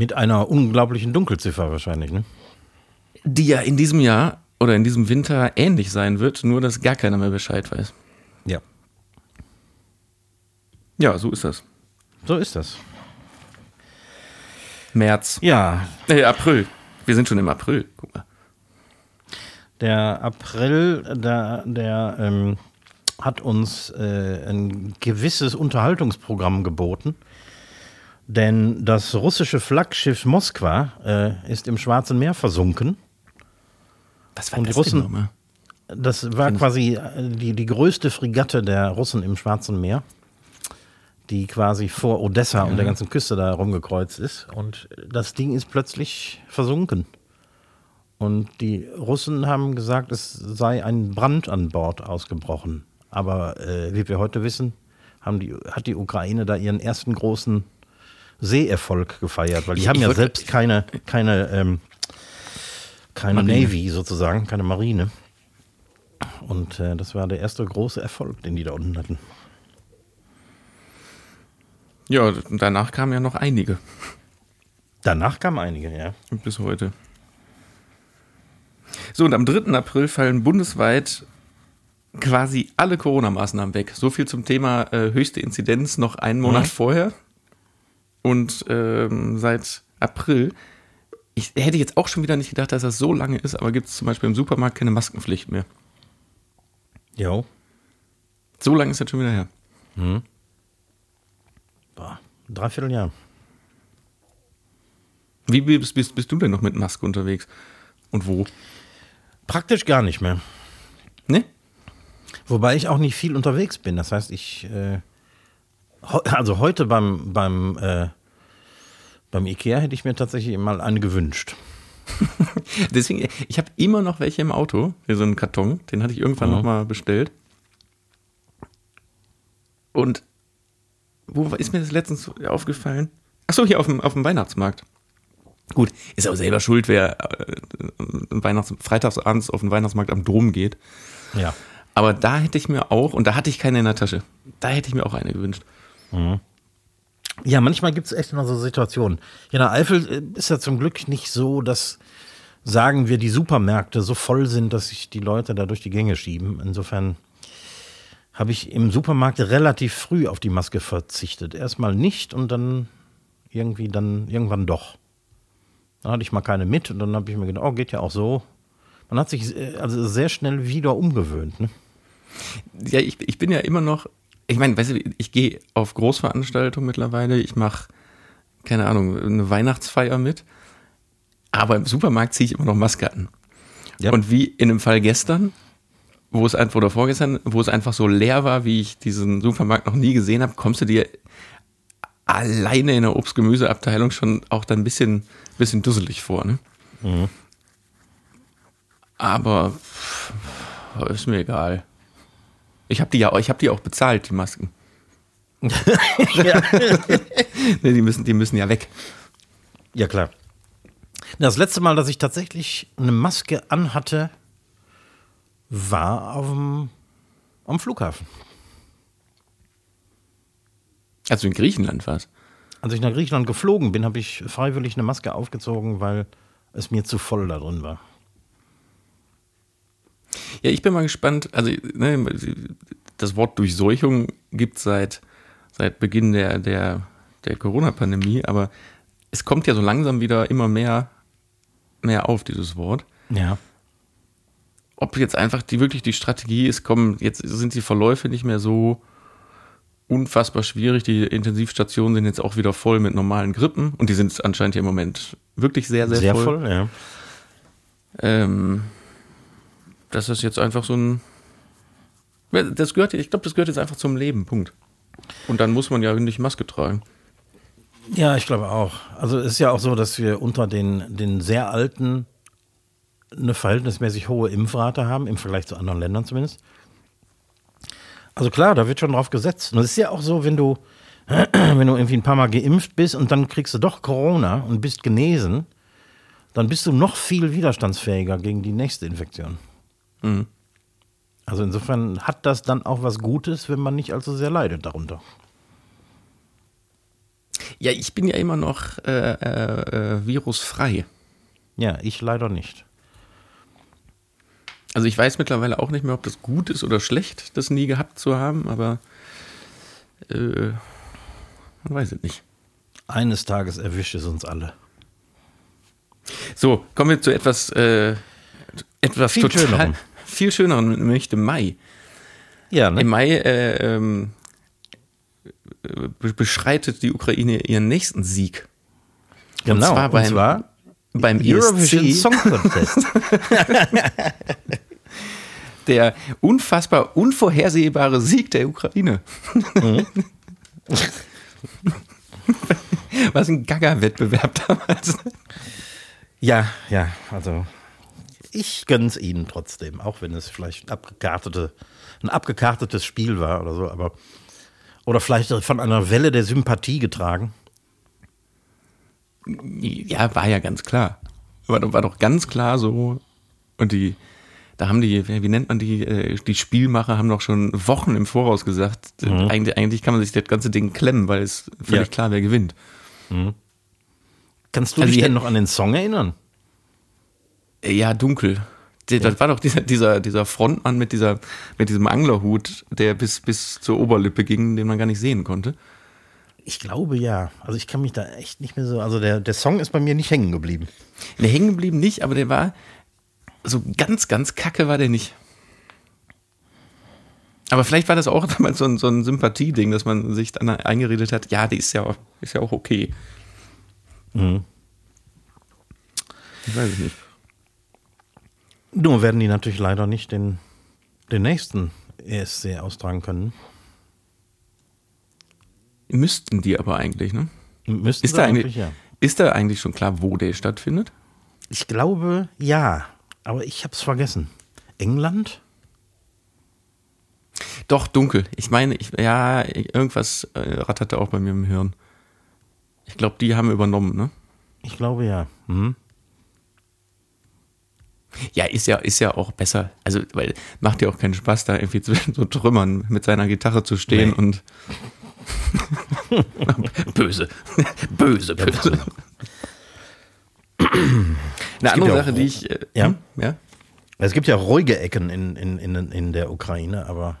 Speaker 1: Mit einer unglaublichen Dunkelziffer wahrscheinlich, ne?
Speaker 2: die ja in diesem Jahr oder in diesem Winter ähnlich sein wird, nur dass gar keiner mehr Bescheid weiß.
Speaker 1: Ja.
Speaker 2: Ja, so ist das.
Speaker 1: So ist das.
Speaker 2: März.
Speaker 1: Ja.
Speaker 2: Äh, April. Wir sind schon im April. Guck mal.
Speaker 1: Der April, der, der ähm, hat uns äh, ein gewisses Unterhaltungsprogramm geboten. Denn das russische Flaggschiff Moskwa äh, ist im Schwarzen Meer versunken.
Speaker 2: Was war
Speaker 1: Und die
Speaker 2: das
Speaker 1: Russen-
Speaker 2: denn nochmal?
Speaker 1: Das war quasi äh, die, die größte Fregatte der Russen im Schwarzen Meer, die quasi vor Odessa und der ganzen Küste da rumgekreuzt ist. Und das Ding ist plötzlich versunken. Und die Russen haben gesagt, es sei ein Brand an Bord ausgebrochen. Aber äh, wie wir heute wissen, haben die, hat die Ukraine da ihren ersten großen Seeerfolg gefeiert, weil die
Speaker 2: Ich-
Speaker 1: haben
Speaker 2: ich
Speaker 1: ja
Speaker 2: würd-
Speaker 1: selbst keine, keine, ähm, keine
Speaker 2: Marine.
Speaker 1: Navy sozusagen, keine Marine. Und äh, das war der erste große Erfolg, den die da unten hatten.
Speaker 2: Ja, danach kamen ja noch einige
Speaker 1: Danach kamen einige, ja.
Speaker 2: bis heute. So, und am 3. April fallen bundesweit quasi alle Corona-Maßnahmen weg. So viel zum Thema äh, höchste Inzidenz noch einen Monat
Speaker 1: Mhm.
Speaker 2: vorher. Und ähm, seit April, ich hätte jetzt auch schon wieder nicht gedacht, dass das so lange ist, aber gibt es zum Beispiel im Supermarkt keine Maskenpflicht mehr.
Speaker 1: Jo.
Speaker 2: So lange ist das schon wieder her.
Speaker 1: Boah, dreiviertel Jahr.
Speaker 2: Wie bist, bist, bist du denn noch mit Maske unterwegs? Und wo?
Speaker 1: Praktisch gar nicht mehr.
Speaker 2: Ne?
Speaker 1: Wobei ich auch nicht viel unterwegs bin. Das heißt, ich, äh, also heute beim, beim, äh, beim Ikea hätte ich mir tatsächlich mal eine gewünscht.
Speaker 2: Deswegen, ich habe immer noch welche im Auto, hier so einen Karton, den hatte ich irgendwann
Speaker 1: Mhm.
Speaker 2: noch mal bestellt. Und wo ist mir das letztens aufgefallen? Achso, hier auf dem, auf dem Weihnachtsmarkt. Gut, ist auch selber schuld, wer äh, Weihnachts freitagsabends auf den Weihnachtsmarkt am Dom geht.
Speaker 1: Ja.
Speaker 2: Aber da hätte ich mir auch, und da hatte ich keine in der Tasche, da hätte ich mir auch eine gewünscht.
Speaker 1: Ja, manchmal gibt es echt immer so Situationen. Hier in der Eifel äh, ist ja zum Glück nicht so, dass, sagen wir, die Supermärkte so voll sind, dass sich die Leute da durch die Gänge schieben. Insofern habe ich im Supermarkt relativ früh auf die Maske verzichtet. Erstmal nicht und dann irgendwie dann irgendwann doch. Dann hatte ich mal keine mit und dann habe ich mir gedacht, oh, geht ja auch so. Man hat sich äh, also sehr schnell wieder umgewöhnt. Ne?
Speaker 2: Ja, ich, ich bin ja immer noch, ich meine, weißt du, ich gehe auf Großveranstaltungen mittlerweile, ich mache, keine Ahnung, eine Weihnachtsfeier mit, aber im Supermarkt ziehe ich immer noch Maske an.
Speaker 1: Ja.
Speaker 2: Und wie in dem Fall gestern, wo es einfach, oder vorgestern, wo es einfach so leer war, wie ich diesen Supermarkt noch nie gesehen habe, kommst du dir alleine in der Obst-Gemüseabteilung schon auch dann ein bisschen, bisschen dusselig vor, ne? Aber pff, ist mir egal. Ich habe die ja, ich habe die auch bezahlt, die Masken. Nee, die müssen, die müssen ja weg.
Speaker 1: Ja, klar. Das letzte Mal, dass ich tatsächlich eine Maske anhatte, war auf dem, am Flughafen.
Speaker 2: Also in Griechenland war es.
Speaker 1: Als ich nach Griechenland geflogen bin, habe ich freiwillig eine Maske aufgezogen, weil es mir zu voll da drin war.
Speaker 2: Ja, ich bin mal gespannt. Also, ne, das Wort Durchseuchung gibt es seit, seit Beginn der, der, der Corona-Pandemie, aber es kommt ja so langsam wieder immer mehr, mehr auf, dieses Wort.
Speaker 1: Ja.
Speaker 2: Ob jetzt einfach die wirklich die Strategie ist, komm, jetzt sind die Verläufe nicht mehr so unfassbar schwierig. Die Intensivstationen sind jetzt auch wieder voll mit normalen Grippen und die sind anscheinend hier im Moment wirklich sehr, sehr,
Speaker 1: Sehr,
Speaker 2: voll.
Speaker 1: voll, ja.
Speaker 2: Ähm, das ist jetzt einfach so ein. Das gehört, ich glaube, das gehört jetzt einfach zum Leben, Punkt. Und dann muss man ja nicht Maske tragen.
Speaker 1: Ja, ich glaube auch. Also es ist ja auch so, dass wir unter den, den sehr Alten eine verhältnismäßig hohe Impfrate haben, im Vergleich zu anderen Ländern zumindest. Also klar, da wird schon drauf gesetzt. Und es ist ja auch so, wenn du, wenn du irgendwie ein paar Mal geimpft bist und dann kriegst du doch Corona und bist genesen, dann bist du noch viel widerstandsfähiger gegen die nächste Infektion.
Speaker 2: Mhm.
Speaker 1: Also insofern hat das dann auch was Gutes, wenn man nicht allzu sehr leidet darunter.
Speaker 2: Ja, ich bin ja immer noch äh, äh, äh, virusfrei.
Speaker 1: Ja, ich leider nicht.
Speaker 2: Also ich weiß mittlerweile auch nicht mehr, ob das gut ist oder schlecht, das nie gehabt zu haben, aber äh, man weiß es nicht.
Speaker 1: Eines Tages erwischt es uns alle.
Speaker 2: So, kommen wir zu etwas, äh, etwas
Speaker 1: Viel
Speaker 2: total,
Speaker 1: schönerem.
Speaker 2: Viel schöneren, nämlich dem Mai.
Speaker 1: Ja, ne?
Speaker 2: Im Mai äh, ähm, be- beschreitet die Ukraine ihren nächsten Sieg.
Speaker 1: genau.
Speaker 2: zwar beim-
Speaker 1: zwar
Speaker 2: Beim
Speaker 1: Eurovision Song Contest.
Speaker 2: der unfassbar unvorhersehbare Sieg der Ukraine.
Speaker 1: Mhm.
Speaker 2: Was ein Gaga-Wettbewerb damals.
Speaker 1: ja, ja, also ich gönn's ihnen trotzdem, auch wenn es vielleicht ein, abgekartete, ein abgekartetes Spiel war oder so, aber oder vielleicht von einer Welle der Sympathie getragen.
Speaker 2: Ja, war ja ganz klar. War, doch- war doch ganz klar so. Und die, da haben die, wie nennt man die, äh, die Spielmacher haben doch schon Wochen im Voraus gesagt, äh, eigentlich, eigentlich kann man sich das ganze Ding klemmen, weil es völlig
Speaker 1: Ja.
Speaker 2: klar, wer gewinnt.
Speaker 1: Kannst du
Speaker 2: Also
Speaker 1: dich denn noch an den Song erinnern?
Speaker 2: Ja, dunkel. Das war doch dieser, dieser, dieser Frontmann mit, dieser, mit diesem Anglerhut, der bis, bis zur Oberlippe ging, den man gar nicht sehen konnte.
Speaker 1: Ich glaube ja. Also ich kann mich da echt nicht mehr so. Also der, der Song ist bei mir nicht hängen geblieben.
Speaker 2: Der hängen geblieben nicht, aber der war so ganz, ganz kacke war der nicht. Aber vielleicht war das auch damals so ein, so ein Sympathieding, dass man sich dann eingeredet hat, ja, die ist ja, auch- ist ja auch okay.
Speaker 1: Mhm.
Speaker 2: Ich weiß es nicht.
Speaker 1: Nur werden die natürlich leider nicht den, den nächsten ESC austragen können.
Speaker 2: Müssten die aber eigentlich, ne?
Speaker 1: Müssten
Speaker 2: Ist da,
Speaker 1: eigentlich,
Speaker 2: eigentlich,
Speaker 1: ja.
Speaker 2: ist da eigentlich schon klar, wo der stattfindet?
Speaker 1: Ich glaube ja, aber ich habe es vergessen. England?
Speaker 2: Doch, dunkel. Ich meine, ich, ja, irgendwas äh, ratterte auch bei mir im Hirn. Ich glaube, die haben übernommen, ne?
Speaker 1: Ich glaube ja. Mhm.
Speaker 2: Ja, ist ja, ist ja auch besser. Also, weil macht ja auch keinen Spaß, da irgendwie zwischen so Trümmern mit seiner Gitarre zu stehen
Speaker 1: Nee.
Speaker 2: und. böse. böse, böse. Eine andere Sache, die ich. Äh,
Speaker 1: Ja?
Speaker 2: hm? ja?
Speaker 1: Es gibt ja ruhige Ecken in, in, in, in der Ukraine, aber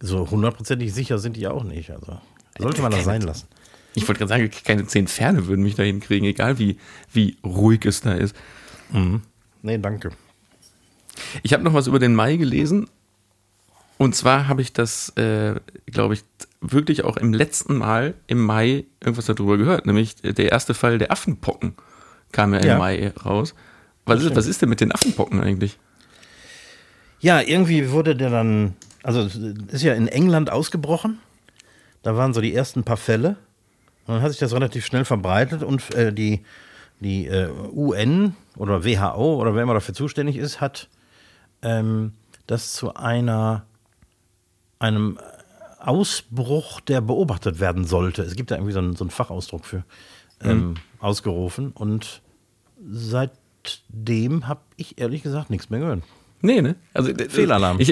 Speaker 1: so hundertprozentig sicher sind die ja auch nicht. Also sollte man das sein lassen.
Speaker 2: Ich wollte gerade sagen, keine zehn Ferne würden mich da hinkriegen, egal wie, wie ruhig es da ist.
Speaker 1: Nee, danke.
Speaker 2: Ich habe noch was über den Mai gelesen. Und zwar habe ich das, äh, glaube ich, wirklich auch im letzten Mal im Mai irgendwas darüber gehört. Nämlich der erste Fall der Affenpocken kam ja im
Speaker 1: Ja.
Speaker 2: Mai raus. Was ist, was ist denn mit den Affenpocken eigentlich?
Speaker 1: Ja, irgendwie wurde der dann, also ist ja in England ausgebrochen. Da waren so die ersten paar Fälle. Und dann hat sich das relativ schnell verbreitet und äh, die, die äh, UN oder WHO oder wer immer dafür zuständig ist, hat ähm, das zu einer einem Ausbruch, der beobachtet werden sollte. Es gibt da irgendwie so einen, so einen Fachausdruck für ähm, ausgerufen. Und seitdem habe ich ehrlich gesagt nichts mehr gehört.
Speaker 2: Nee, ne? Also, d-
Speaker 1: Fehlalarm.
Speaker 2: Ich,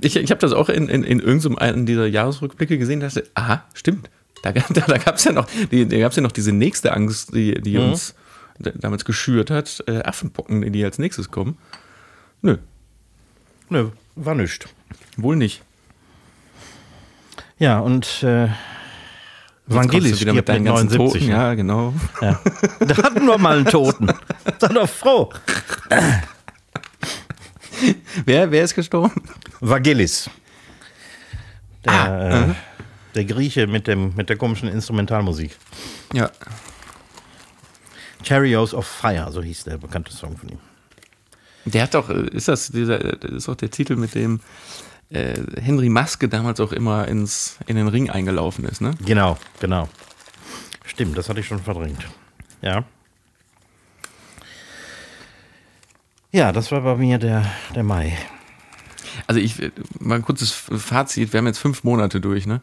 Speaker 2: ich, ich habe das auch in, in, in irgendeinem dieser Jahresrückblicke gesehen, dass aha, stimmt. Da, da, da gab es ja noch, die, da gab's ja noch diese nächste Angst, die, die
Speaker 1: Mhm.
Speaker 2: uns damals geschürt hat, äh, Affenpocken, die als nächstes kommen. Nö,
Speaker 1: Nö, war nichts.
Speaker 2: wohl nicht.
Speaker 1: Ja, und äh, Vangelis
Speaker 2: wieder mit deinen
Speaker 1: mit
Speaker 2: ganzen
Speaker 1: 79.
Speaker 2: Toten. Ja, genau.
Speaker 1: Ja. Da hatten wir mal einen Toten. Sei doch froh.
Speaker 2: Wer, wer ist gestorben?
Speaker 1: Vangelis. Der,
Speaker 2: Ah,
Speaker 1: äh, der Grieche mit, dem, mit der komischen Instrumentalmusik.
Speaker 2: Ja.
Speaker 1: Chariots of Fire, so hieß der bekannte Song von ihm.
Speaker 2: Der hat doch, äh, ist das dieser, das ist doch der Titel, mit dem äh, Henry Maske damals auch immer ins, in den Ring eingelaufen ist, ne?
Speaker 1: Genau, genau. Stimmt, das hatte ich schon verdrängt. Ja. Ja, das war bei mir der, der Mai.
Speaker 2: Also ich, äh, mal ein kurzes Fazit, wir haben jetzt fünf Monate durch, ne?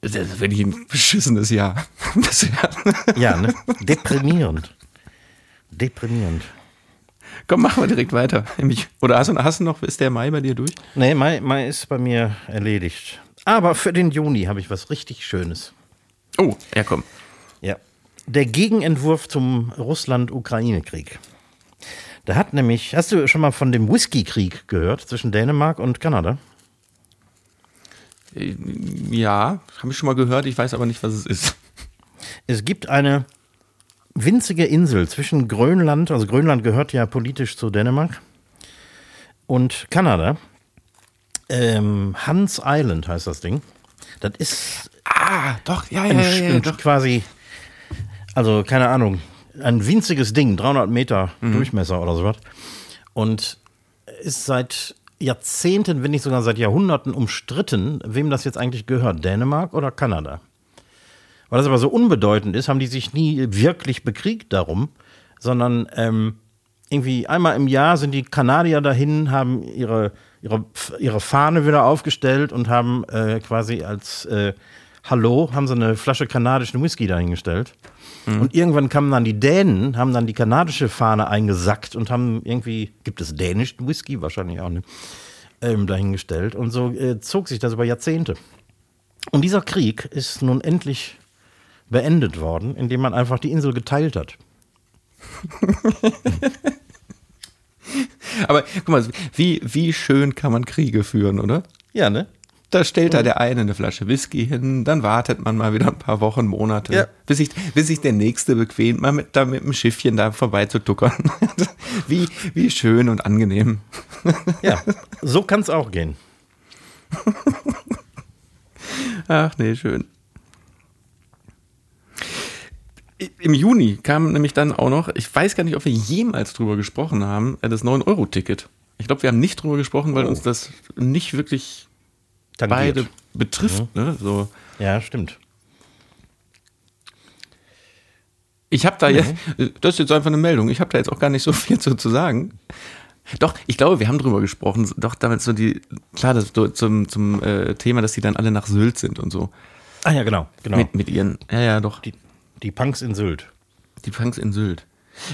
Speaker 2: Das ist wirklich ein beschissenes Jahr. Bisher.
Speaker 1: Ja, ne? Deprimierend. Deprimierend.
Speaker 2: Komm, machen wir direkt weiter. Oder hast du, hast du noch, ist der Mai bei dir durch?
Speaker 1: Nee, Mai, Mai ist bei mir erledigt. Aber für den Juni habe ich was richtig Schönes.
Speaker 2: Oh, ja komm.
Speaker 1: Ja. Der Gegenentwurf zum Russland-Ukraine-Krieg. Da hat nämlich, hast du schon mal von dem Whisky-Krieg gehört zwischen Dänemark und Kanada?
Speaker 2: Äh, Ja, habe ich schon mal gehört, ich weiß aber nicht, was es ist.
Speaker 1: Es gibt eine winzige Insel zwischen Grönland, also Grönland gehört ja politisch zu Dänemark, und Kanada. Ähm, Hans Island heißt das Ding. Das ist
Speaker 2: Ah, doch, ja, ja,
Speaker 1: ein,
Speaker 2: ja, ja, doch.
Speaker 1: quasi, also keine Ahnung, ein winziges Ding, 300 Meter
Speaker 2: Mhm.
Speaker 1: Durchmesser oder sowas. Und ist seit Jahrzehnten, wenn nicht sogar seit Jahrhunderten umstritten, wem das jetzt eigentlich gehört, Dänemark oder Kanada. Weil das aber so unbedeutend ist, haben die sich nie wirklich bekriegt darum, sondern ähm, irgendwie einmal im Jahr sind die Kanadier dahin, haben ihre, ihre, ihre Fahne wieder aufgestellt und haben äh, quasi als äh, Hallo, haben sie eine Flasche kanadischen Whisky dahingestellt. Und irgendwann kamen dann die Dänen, haben dann die kanadische Fahne eingesackt und haben irgendwie, gibt es dänischen Whisky? Wahrscheinlich auch nicht, ähm, dahingestellt. Und so äh, zog sich das über Jahrzehnte. Und dieser Krieg ist nun endlich beendet worden, indem man einfach die Insel geteilt hat.
Speaker 2: Aber guck mal, wie, wie schön kann man Kriege führen, oder?
Speaker 1: Ja, ne?
Speaker 2: Da stellt da der eine eine Flasche Whisky hin, dann wartet man mal wieder ein paar Wochen, Monate,
Speaker 1: Ja.
Speaker 2: bis, sich, bis sich der Nächste bequemt, mal mit, da mit dem Schiffchen da vorbei zu tuckern. wie, wie schön und angenehm.
Speaker 1: Ja, so kann es auch gehen.
Speaker 2: Ach nee, schön. Im Juni kam nämlich dann auch noch, ich weiß gar nicht, ob wir jemals drüber gesprochen haben, äh, das 9-Euro-Ticket. Ich glaube, wir haben nicht drüber gesprochen, weil
Speaker 1: Oh.
Speaker 2: uns das nicht wirklich
Speaker 1: Tangiert.
Speaker 2: beide betrifft. Ne? So.
Speaker 1: Ja, stimmt.
Speaker 2: Ich habe da jetzt, das ist jetzt einfach eine Meldung, ich habe da jetzt auch gar nicht so viel zu, zu sagen. Doch, ich glaube, wir haben drüber gesprochen. Doch, damit so die, klar, das zum, zum äh, Thema, dass die dann alle nach Sylt sind und so.
Speaker 1: Ah ja, genau, genau.
Speaker 2: Mit, mit ihren, ja, ja, doch, die,
Speaker 1: die, Punks in Sylt.
Speaker 2: die Punks in Sylt.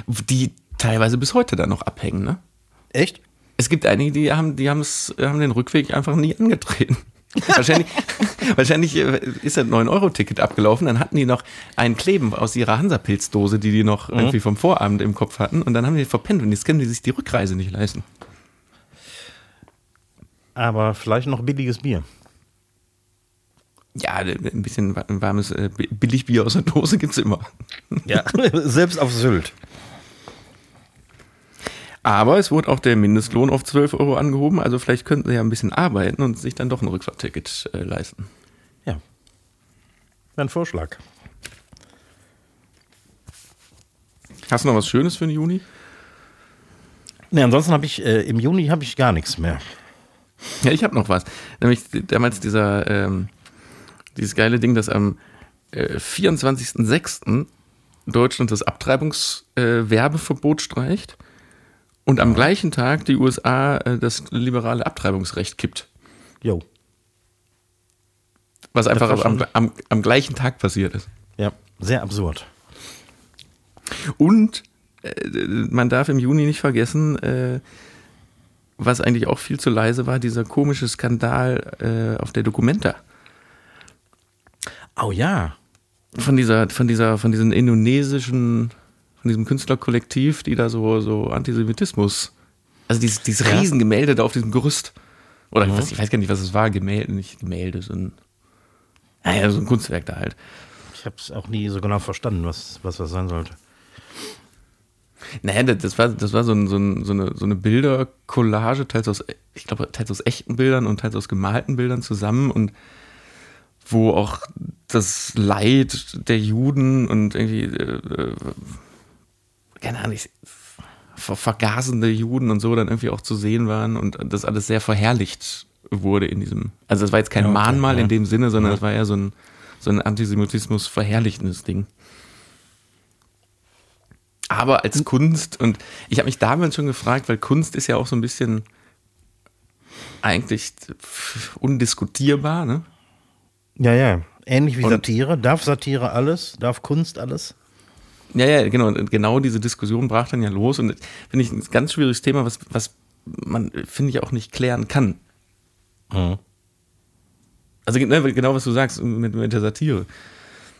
Speaker 2: Die teilweise bis heute da noch abhängen, ne?
Speaker 1: Echt?
Speaker 2: Es gibt einige, die haben, die haben den Rückweg einfach nie angetreten. wahrscheinlich, wahrscheinlich äh, ist das 9-Euro-Ticket abgelaufen, dann hatten die noch einen Kleben aus ihrer Hansapilzdose, die die noch irgendwie vom Vorabend im Kopf hatten und dann haben die verpennt und jetzt können die sich die Rückreise nicht leisten.
Speaker 1: Aber vielleicht noch billiges Bier.
Speaker 2: Ja, ein bisschen wa- warmes äh, Billigbier aus der Dose gibt's immer.
Speaker 1: Ja, selbst auf Sylt.
Speaker 2: Aber es wurde auch der Mindestlohn auf 12 Euro angehoben, also vielleicht könnten sie ja ein bisschen arbeiten und sich dann doch ein Rückfahrticket äh, leisten.
Speaker 1: Ja. Ein Vorschlag.
Speaker 2: Hast du noch was Schönes für den Juni?
Speaker 1: Ne, ansonsten habe ich, äh, im Juni habe ich gar nichts mehr.
Speaker 2: Ja, ich habe noch was. Nämlich damals dieser, ähm, dieses geile Ding, dass am äh, 24.06. Deutschland das Abtreibungswerbeverbot äh, streicht und am gleichen Tag die USA äh, das liberale Abtreibungsrecht kippt.
Speaker 1: Jo.
Speaker 2: Was einfach am, am, am gleichen Tag passiert ist.
Speaker 1: Ja, sehr absurd.
Speaker 2: Und äh, man darf im Juni nicht vergessen, äh, was eigentlich auch viel zu leise war, dieser komische Skandal äh, auf der Documenta.
Speaker 1: Oh ja.
Speaker 2: von dieser, von dieser, von diesen indonesischen, von diesem Künstlerkollektiv, die da so, so Antisemitismus, also dieses, dieses
Speaker 1: Ja.
Speaker 2: Riesengemälde da auf diesem Gerüst. Oder ich, weiß, ich weiß gar nicht, was es war, Gemälde, nicht Gemälde, so ein, naja, so ein Kunstwerk da halt.
Speaker 1: Ich habe es auch nie so genau verstanden, was, was das sein sollte.
Speaker 2: Naja, das, das war, das war so, ein, so, ein, so eine, so eine Bildercollage, teils aus, ich glaube, teils aus echten Bildern und teils aus gemalten Bildern zusammen und wo auch das Leid der Juden und irgendwie, äh, äh, keine Ahnung, ich, ver vergasende Juden und so dann irgendwie auch zu sehen waren und das alles sehr verherrlicht wurde in diesem, also das war jetzt kein
Speaker 1: Ja, okay,
Speaker 2: Mahnmal
Speaker 1: ja.
Speaker 2: in dem Sinne, sondern es war eher so ein, so ein Antisemitismus verherrlichendes Ding aber als Kunst und ich habe mich damals schon gefragt, weil Kunst ist ja auch so ein bisschen eigentlich undiskutierbar, ne?
Speaker 1: Ja, ja. Ähnlich wie
Speaker 2: Und-
Speaker 1: Satire. Darf Satire alles? Darf Kunst alles?
Speaker 2: Ja, ja, genau. Und genau diese Diskussion brach dann ja los und finde ich ein ganz schwieriges Thema, was, was man, finde ich, auch nicht klären kann. Also ne, genau, was du sagst mit, mit der Satire.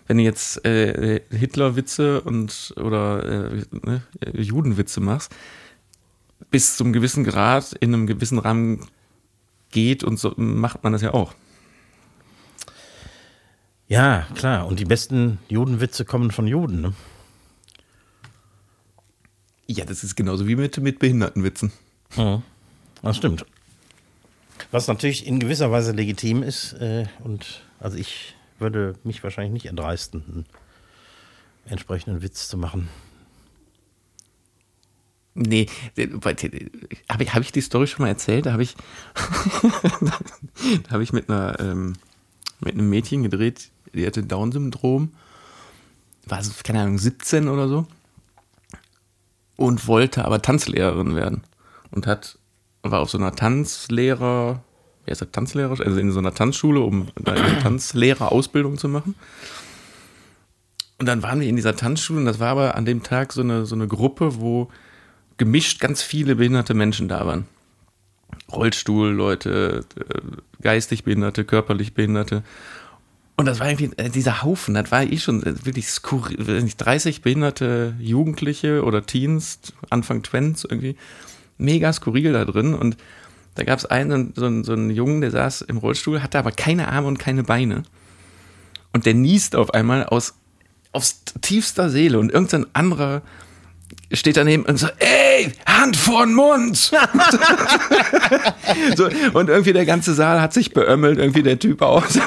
Speaker 2: Wenn du jetzt äh, Hitler-Witze und oder äh, ne, Judenwitze machst, bis zum gewissen Grad in einem gewissen Rahmen geht und so macht man das ja auch.
Speaker 1: Ja, klar. Und die besten Judenwitze kommen von Juden, ne?
Speaker 2: Ja, das ist genauso wie mit, mit Behindertenwitzen.
Speaker 1: Mhm. Das stimmt. Was natürlich in gewisser Weise legitim ist äh, und also ich würde mich wahrscheinlich nicht erdreisten, einen entsprechenden Witz zu machen.
Speaker 2: Nee, habe ich, hab ich die Story schon mal erzählt? Da habe ich, da habe ich mit einer ähm, mit einem Mädchen gedreht, die hatte Down-Syndrom, war so, keine Ahnung, 17 oder so und wollte aber Tanzlehrerin werden und hat war auf so einer Tanzlehrer, wie heißt das, Tanzlehrer, also in so einer Tanzschule, um eine Tanzlehrerausbildung zu machen. Und dann waren wir in dieser Tanzschule und das war aber an dem Tag so eine, so eine Gruppe, wo gemischt ganz viele behinderte Menschen da waren. Rollstuhlleute, äh, geistig Behinderte, körperlich Behinderte. Und das war irgendwie äh, dieser Haufen, das war eh schon äh, wirklich skurril, 30 behinderte Jugendliche oder Teens, Anfang Twents irgendwie, mega skurril da drin. Und da gab es einen, so einen, so einen Jungen, der saß im Rollstuhl, hatte aber keine Arme und keine Beine. Und der niest auf einmal aus, aus tiefster Seele und irgendein anderer steht daneben und so, ey, Hand vor den Mund. so, und irgendwie der ganze Saal hat sich beömmelt, irgendwie der Typ aus.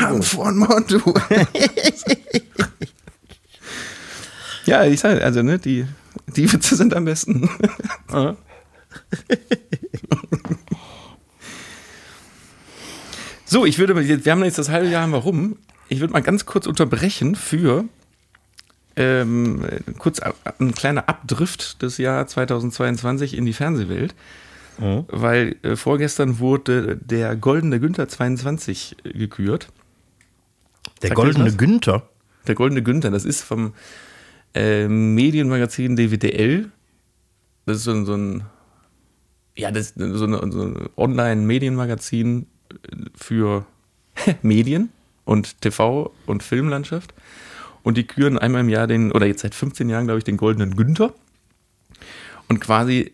Speaker 2: Hand vor den Mund, du. ja, ich sage, also, ne, die, die Witze sind am besten. So, ich würde, wir haben jetzt das halbe Jahr warum ich würde mal ganz kurz unterbrechen für ähm, kurz ein kleiner Abdrift des Jahr 2022 in die Fernsehwelt. Mhm. Weil äh, vorgestern wurde der Goldene Günther 22 gekürt.
Speaker 1: Der Sagt Goldene Günther?
Speaker 2: Der Goldene Günther, das ist vom äh, Medienmagazin DWDL. Das ist so ein, so ein ja, das so, eine, so ein Online-Medienmagazin für Medien und TV- und Filmlandschaft. Und die küren einmal im Jahr den, oder jetzt seit 15 Jahren, glaube ich, den Goldenen Günther. Und quasi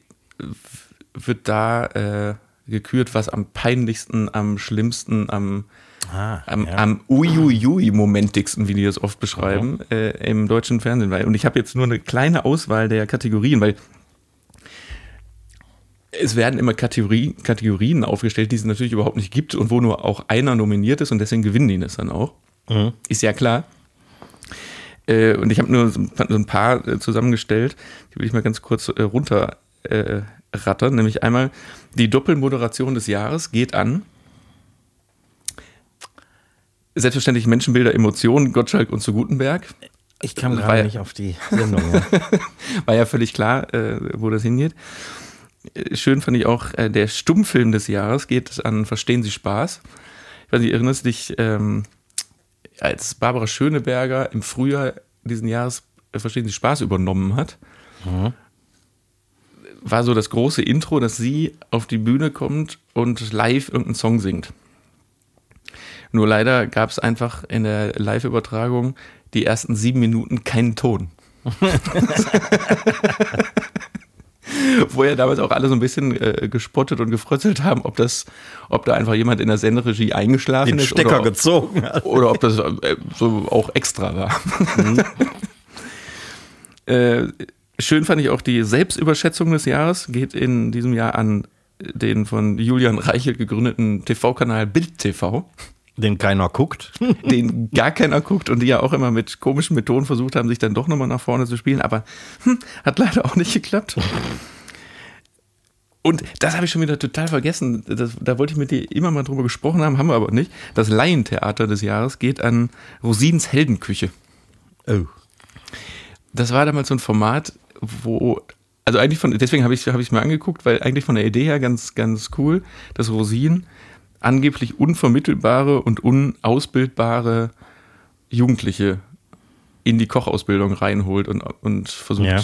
Speaker 2: wird da äh, gekürt, was am peinlichsten, am schlimmsten, am, ah, am, ja. am Uiuiui-momentigsten, wie die das oft beschreiben, mhm. äh, im deutschen Fernsehen war. Und ich habe jetzt nur eine kleine Auswahl der Kategorien, weil es werden immer Kategorie, Kategorien aufgestellt, die es natürlich überhaupt nicht gibt und wo nur auch einer nominiert ist und deswegen gewinnen die das dann auch. Mhm. Ist ja klar. Äh, und ich habe nur so ein paar äh, zusammengestellt, die will ich mal ganz kurz äh, runterrattern. Äh, nämlich einmal die Doppelmoderation des Jahres geht an. Selbstverständlich Menschenbilder, Emotionen, Gottschalk und zu Gutenberg.
Speaker 1: Ich kam gerade ja, nicht auf die Sendung. Ja.
Speaker 2: war ja völlig klar, äh, wo das hingeht schön fand ich auch, äh, der Stummfilm des Jahres geht an Verstehen Sie Spaß. Ich weiß nicht, erinnerst du dich, ähm, als Barbara Schöneberger im Frühjahr diesen Jahres äh, Verstehen Sie Spaß übernommen hat, mhm. war so das große Intro, dass sie auf die Bühne kommt und live irgendeinen Song singt. Nur leider gab es einfach in der Live-Übertragung die ersten sieben Minuten keinen Ton. wo ja damals auch alle so ein bisschen äh, gespottet und gefrötzelt haben, ob das, ob da einfach jemand in der Senderegie eingeschlafen
Speaker 1: Den
Speaker 2: ist.
Speaker 1: Stecker oder, gezogen hat.
Speaker 2: Oder ob das äh, so auch extra war. Mhm. äh, schön fand ich auch die Selbstüberschätzung des Jahres, geht in diesem Jahr an den von Julian Reichelt gegründeten TV-Kanal Bild TV.
Speaker 1: Den keiner guckt.
Speaker 2: Den gar keiner guckt und die ja auch immer mit komischen Methoden versucht haben, sich dann doch nochmal nach vorne zu spielen, aber hm, hat leider auch nicht geklappt. Und das habe ich schon wieder total vergessen. Das, da wollte ich mit dir immer mal drüber gesprochen haben, haben wir aber nicht. Das Laientheater des Jahres geht an Rosins Heldenküche. Oh. Das war damals so ein Format, wo, also eigentlich von, deswegen habe ich es hab mir angeguckt, weil eigentlich von der Idee her ganz, ganz cool, dass Rosin angeblich unvermittelbare und unausbildbare Jugendliche in die Kochausbildung reinholt und, und versucht ja.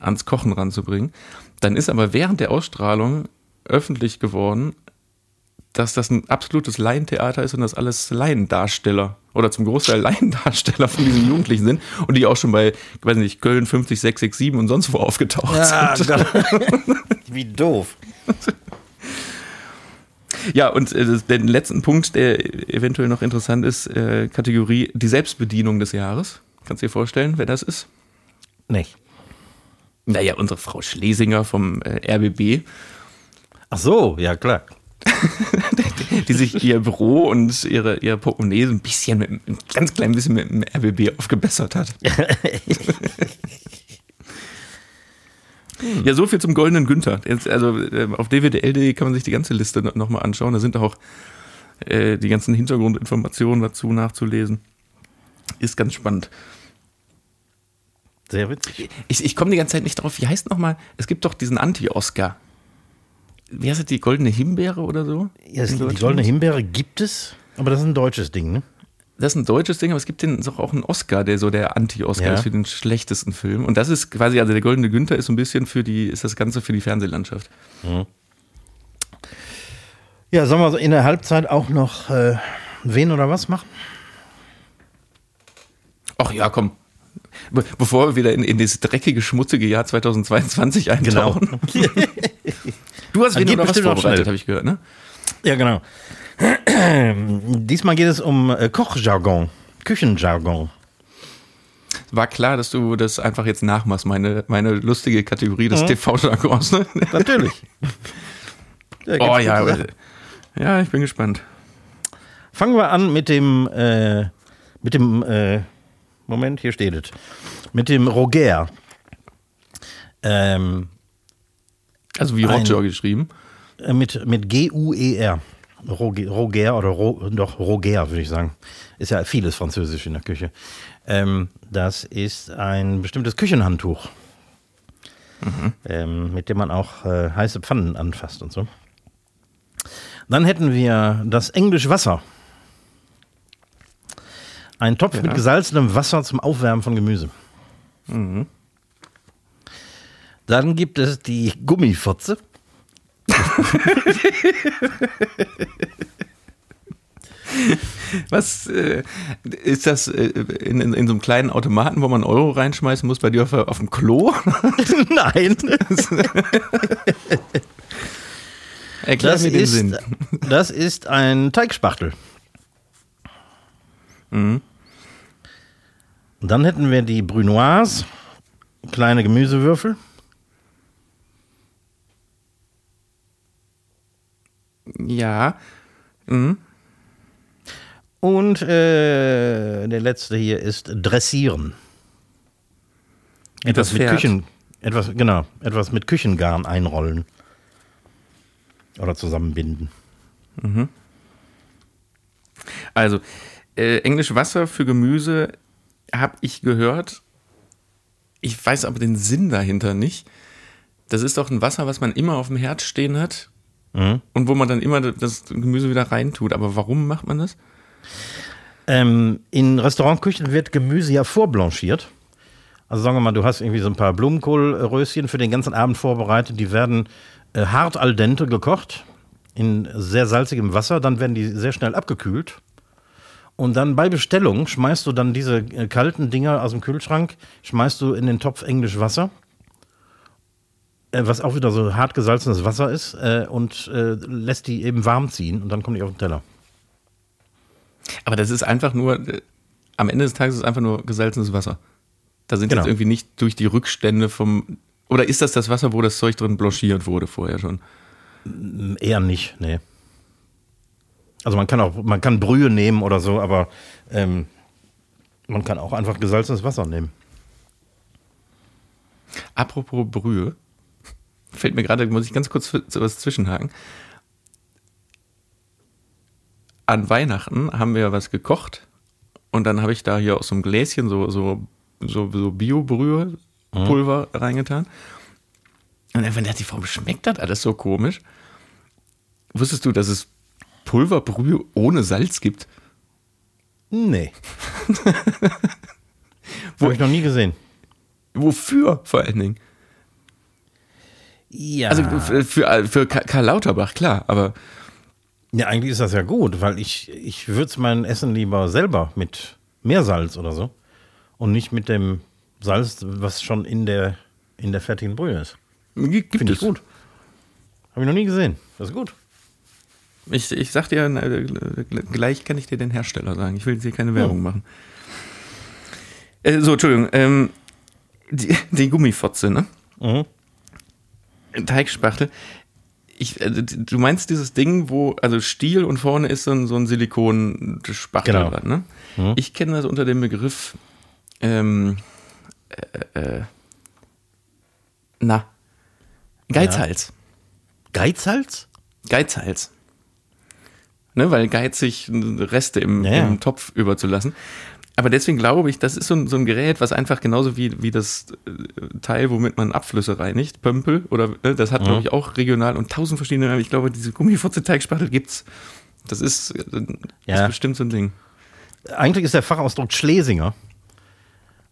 Speaker 2: ans Kochen ranzubringen. Dann ist aber während der Ausstrahlung öffentlich geworden, dass das ein absolutes Laientheater ist und dass alles Laiendarsteller oder zum Großteil Laiendarsteller von diesen Jugendlichen sind und die auch schon bei, ich weiß nicht, Köln 50, 6, 6, 7 und sonst wo aufgetaucht ja, sind.
Speaker 1: Wie doof.
Speaker 2: Ja, und äh, den letzten Punkt, der eventuell noch interessant ist, äh, Kategorie die Selbstbedienung des Jahres. Kannst du dir vorstellen, wer das ist?
Speaker 1: Nicht.
Speaker 2: Naja, unsere Frau Schlesinger vom äh, RBB.
Speaker 1: Ach so, ja klar.
Speaker 2: die sich ihr Büro und ihre, ihr Portemonnaie so ein bisschen, mit, ein ganz klein bisschen mit dem RBB aufgebessert hat. Ja, so viel zum Goldenen Günther. Jetzt, also äh, auf dwdl.de kann man sich die ganze Liste nochmal anschauen. Da sind auch äh, die ganzen Hintergrundinformationen dazu nachzulesen. Ist ganz spannend.
Speaker 1: Sehr witzig.
Speaker 2: Ich, ich komme die ganze Zeit nicht drauf. Wie heißt nochmal? Es gibt doch diesen Anti-Oscar. Wie heißt das, die Goldene Himbeere oder so?
Speaker 1: Ja, die Goldene Himbeere gibt es, aber das ist ein deutsches Ding, ne?
Speaker 2: Das ist ein deutsches Ding, aber es gibt den doch auch einen Oscar, der so der Anti-Oscar ja. ist für den schlechtesten Film. Und das ist quasi, also der Goldene Günther ist so ein bisschen für die, ist das Ganze für die Fernsehlandschaft. Mhm.
Speaker 1: Ja, sollen wir in der Halbzeit auch noch äh, wen oder was machen?
Speaker 2: Ach ja, komm. Be bevor wir wieder in, in dieses dreckige, schmutzige Jahr 2022 eintauchen. Genau. du hast wen oder was vorbereitet, habe ich gehört, ne?
Speaker 1: Ja, genau. Diesmal geht es um äh, Kochjargon, Küchenjargon.
Speaker 2: War klar, dass du das einfach jetzt nachmachst, meine, meine lustige Kategorie des mhm. TV-Jargons. Ne?
Speaker 1: Natürlich.
Speaker 2: Ja, oh ja, aber, ja, ich bin gespannt.
Speaker 1: Fangen wir an mit dem, äh, mit dem, äh, Moment, hier steht es, mit dem Roger.
Speaker 2: Ähm, also wie Roger geschrieben?
Speaker 1: Äh, mit, mit G-U-E-R. Roger oder Ro, doch Roger, würde ich sagen. Ist ja vieles Französisch in der Küche. Ähm, das ist ein bestimmtes Küchenhandtuch, mhm. ähm, mit dem man auch äh, heiße Pfannen anfasst und so. Dann hätten wir das Englisch Wasser. Ein Topf ja. mit gesalzenem Wasser zum Aufwärmen von Gemüse. Mhm. Dann gibt es die Gummifotze.
Speaker 2: Was äh, ist das äh, in, in, in, so einem kleinen Automaten, wo man Euro reinschmeißen muss, bei dir auf, auf dem Klo?
Speaker 1: Nein. Erklär das mir den ist, Sinn. Das ist ein Teigspachtel. Mhm. Dann hätten wir die Brunoise, kleine Gemüsewürfel.
Speaker 2: Ja. Mhm.
Speaker 1: Und äh, der letzte hier ist Dressieren. Etwas mit Küchen, etwas, genau, etwas mit Küchengarn einrollen. Oder zusammenbinden. Mhm.
Speaker 2: Also, äh, Englisch Wasser für Gemüse habe ich gehört. Ich weiß aber den Sinn dahinter nicht. Das ist doch ein Wasser, was man immer auf dem Herd stehen hat Mhm. Und wo man dann immer das Gemüse wieder reintut. Aber warum macht man das?
Speaker 1: Ähm, in Restaurantküchen wird Gemüse ja vorblanchiert. Also sagen wir mal, du hast irgendwie so ein paar Blumenkohlröschen für den ganzen Abend vorbereitet. Die werden äh, hart al dente gekocht in sehr salzigem Wasser. Dann werden die sehr schnell abgekühlt. Und dann bei Bestellung schmeißt du dann diese äh, kalten Dinger aus dem Kühlschrank, schmeißt du in den Topf Englisch Wasser was auch wieder so hart gesalzenes Wasser ist äh, und äh, lässt die eben warm ziehen und dann kommen die auf den Teller.
Speaker 2: Aber das ist einfach nur, äh, am Ende des Tages ist es einfach nur gesalzenes Wasser. Da sind genau. jetzt irgendwie nicht durch die Rückstände vom, oder ist das das Wasser, wo das Zeug drin blanchiert wurde vorher schon?
Speaker 1: Eher nicht, nee. Also man kann auch, man kann Brühe nehmen oder so, aber ähm, man kann auch einfach gesalzenes Wasser nehmen.
Speaker 2: Apropos Brühe, fällt mir gerade, muss ich ganz kurz was zwischenhaken. An Weihnachten haben wir was gekocht und dann habe ich da hier aus so einem Gläschen so, so, so, so Bio-Brühe-Pulver mhm. reingetan. Und dann dachte ich, warum schmeckt das alles so komisch? Wusstest du, dass es Pulverbrühe ohne Salz gibt?
Speaker 1: Nee. Habe ich noch nie gesehen.
Speaker 2: Wofür vor allen Dingen?
Speaker 1: Ja.
Speaker 2: Also für, für, für Karl Lauterbach, klar, aber.
Speaker 1: Ja, eigentlich ist das ja gut, weil ich, ich würze mein Essen lieber selber mit Meersalz oder so und nicht mit dem Salz, was schon in der, in der fertigen Brühe ist.
Speaker 2: Gibt Finde ich gut.
Speaker 1: Habe ich noch nie gesehen. Das ist gut.
Speaker 2: Ich, ich sag dir, äh, gleich kann ich dir den Hersteller sagen. Ich will jetzt hier keine Werbung machen. Äh, so, Entschuldigung. Ähm, die, die Gummifotze, ne?
Speaker 1: Mhm.
Speaker 2: Teigspachtel. Ich, äh, du meinst dieses Ding, wo, also Stiel und vorne ist so ein, so ein Silikonspachtel
Speaker 1: Genau.
Speaker 2: dran, ne?
Speaker 1: Mhm.
Speaker 2: Ich kenne das unter dem Begriff, ähm, äh, äh, na, Geizhals.
Speaker 1: Geizhals?
Speaker 2: Geizhals. Ne, weil geizig Reste im,
Speaker 1: Ja, ja.
Speaker 2: im Topf überzulassen. Aber deswegen glaube ich, das ist so ein, so ein Gerät, was einfach genauso wie, wie das äh, Teil, womit man Abflüsse reinigt, Pömpel, oder ne, das hat, glaube ich, auch regional und tausend verschiedene. Ich glaube, diese Gummifotze-Teigspachtel gibt's. Das ist, äh,
Speaker 1: Ja.
Speaker 2: ist bestimmt so ein Ding.
Speaker 1: Eigentlich ist der Fachausdruck Schlesinger.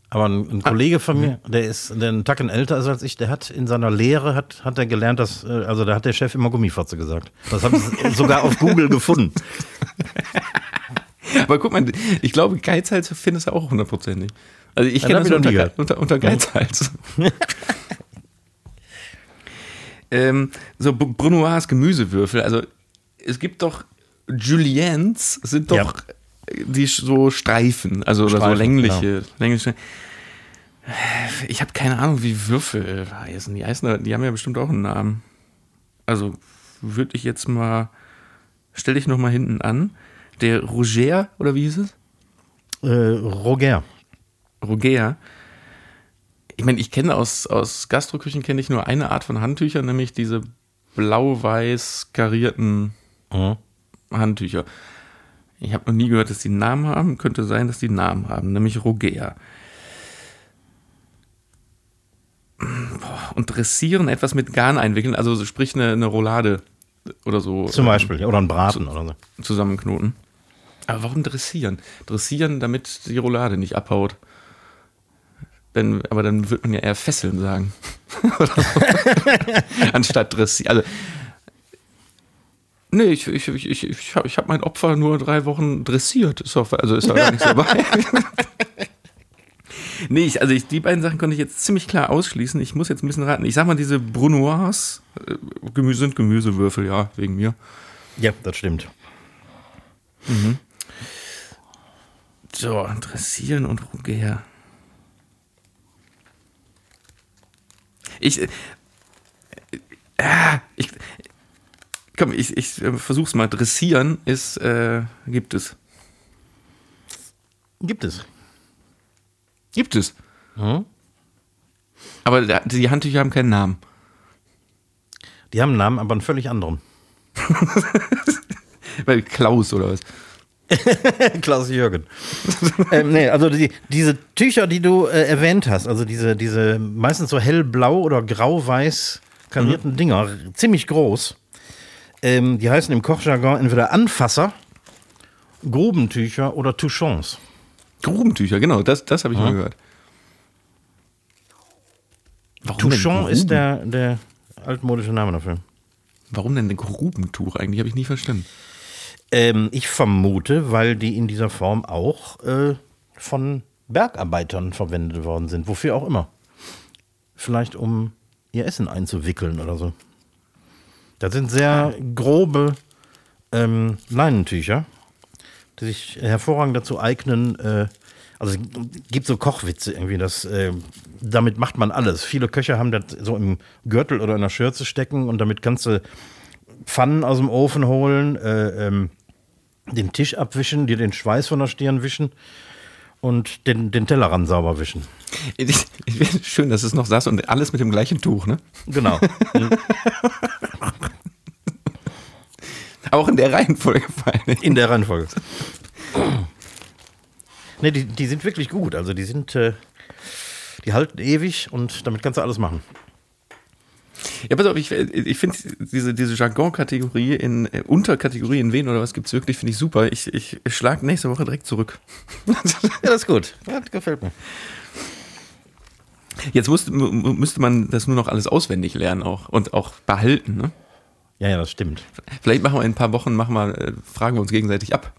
Speaker 1: Aber ein,
Speaker 2: Ah.
Speaker 1: ein Kollege von
Speaker 2: Mhm.
Speaker 1: mir, der ist der einen Tacken älter ist als ich, der hat in seiner Lehre, hat, hat er gelernt, dass, äh, also da hat der Chef immer Gummifotze gesagt. Das haben sie sogar auf Google gefunden.
Speaker 2: Aber guck mal, ich glaube, Geizhals findest du auch hundertprozentig. Also ich
Speaker 1: Ja,
Speaker 2: kenne
Speaker 1: das ich
Speaker 2: unter,
Speaker 1: gehört.
Speaker 2: unter, unter Geizhals. ähm, so B- Brunoise Gemüsewürfel, also es gibt doch Juliens sind doch die sch- so Streifen, also oder so
Speaker 1: Streifen,
Speaker 2: längliche, längliche. Ich habe keine Ahnung, wie Würfel heißen. Die heißen, die haben ja bestimmt auch einen Namen. Also würde ich jetzt mal, stell dich noch mal hinten an. Der Roger oder wie hieß es?
Speaker 1: Äh, Roger.
Speaker 2: Roger. Ich meine, ich kenne aus, aus Gastroküchen kenne ich nur eine Art von Handtüchern, nämlich diese blau-weiß karierten
Speaker 1: Mhm.
Speaker 2: Handtücher. Ich habe noch nie gehört, dass die einen Namen haben. Könnte sein, dass die einen Namen haben, nämlich Roger. Und dressieren, etwas mit Garn einwickeln, also sprich eine, eine Roulade oder so.
Speaker 1: Zum
Speaker 2: ähm,
Speaker 1: Beispiel. Oder ein Braten oder so.
Speaker 2: zusammenknoten. Aber warum dressieren? Dressieren, damit die Roulade nicht abhaut. Denn, aber dann wird man ja eher fesseln sagen. Anstatt dressieren. Also, nee, ich, ich, ich, ich, ich habe ich hab mein Opfer nur drei Wochen dressiert. Ist doch, also ist doch gar nichts dabei. nee, ich, also ich, die beiden Sachen konnte ich jetzt ziemlich klar ausschließen. Ich muss jetzt ein bisschen raten. Ich sag mal, diese Brunoise äh, Gemüse sind Gemüsewürfel, ja, wegen mir.
Speaker 1: Ja, das stimmt.
Speaker 2: So, dressieren und Roger. Ich, äh, äh, ich, komm, ich, ich äh, versuch's mal. Dressieren ist, äh, gibt es.
Speaker 1: Gibt es.
Speaker 2: Gibt es.
Speaker 1: Mhm.
Speaker 2: Aber die Handtücher haben keinen Namen.
Speaker 1: Die haben einen Namen, aber einen völlig anderen.
Speaker 2: Weil Klaus oder was?
Speaker 1: Klaus Jürgen. ähm, nee, also die, diese Tücher, die du äh, erwähnt hast, also diese, diese meistens so hellblau oder grau-weiß karierten Dinger, ziemlich groß. Ähm, die heißen im Kochjargon entweder Anfasser, Grubentücher oder Touchons.
Speaker 2: Grubentücher, genau, das, das habe ich mal gehört. Warum
Speaker 1: Touchon ist der, der altmodische Name dafür.
Speaker 2: Warum denn ein Grubentuch eigentlich? Habe ich nie verstanden.
Speaker 1: Ähm, ich vermute, weil die in dieser Form auch äh, von Bergarbeitern verwendet worden sind, wofür auch immer. Vielleicht um ihr Essen einzuwickeln oder so. Das sind sehr grobe ähm, Leinentücher, die sich hervorragend dazu eignen. Äh, also es gibt so Kochwitze irgendwie, das, äh, damit macht man alles. Viele Köche haben das so im Gürtel oder in der Schürze stecken und damit kannst du Pfannen aus dem Ofen holen, äh, ähm, den Tisch abwischen, dir den Schweiß von der Stirn wischen und den, den Tellerrand sauber wischen.
Speaker 2: Schön, dass es noch saß und alles mit dem gleichen Tuch, ne?
Speaker 1: Genau.
Speaker 2: Auch in der Reihenfolge vor allem.
Speaker 1: In der Reihenfolge. Ne, die, die sind wirklich gut. Also die sind, äh, die halten ewig und damit kannst du alles machen.
Speaker 2: Ja, pass auf, ich, ich finde diese, diese Jargon-Kategorie in äh, Unterkategorie in wen oder was gibt's wirklich, finde ich super. Ich, ich schlage nächste Woche direkt zurück.
Speaker 1: Ja, das ist gut. Das gefällt mir.
Speaker 2: Jetzt musste, mu- mu- müsste man das nur noch alles auswendig lernen auch und auch behalten. Ne?
Speaker 1: Ja, ja, das stimmt.
Speaker 2: Vielleicht machen wir in ein paar Wochen, machen wir, äh, fragen wir uns gegenseitig ab.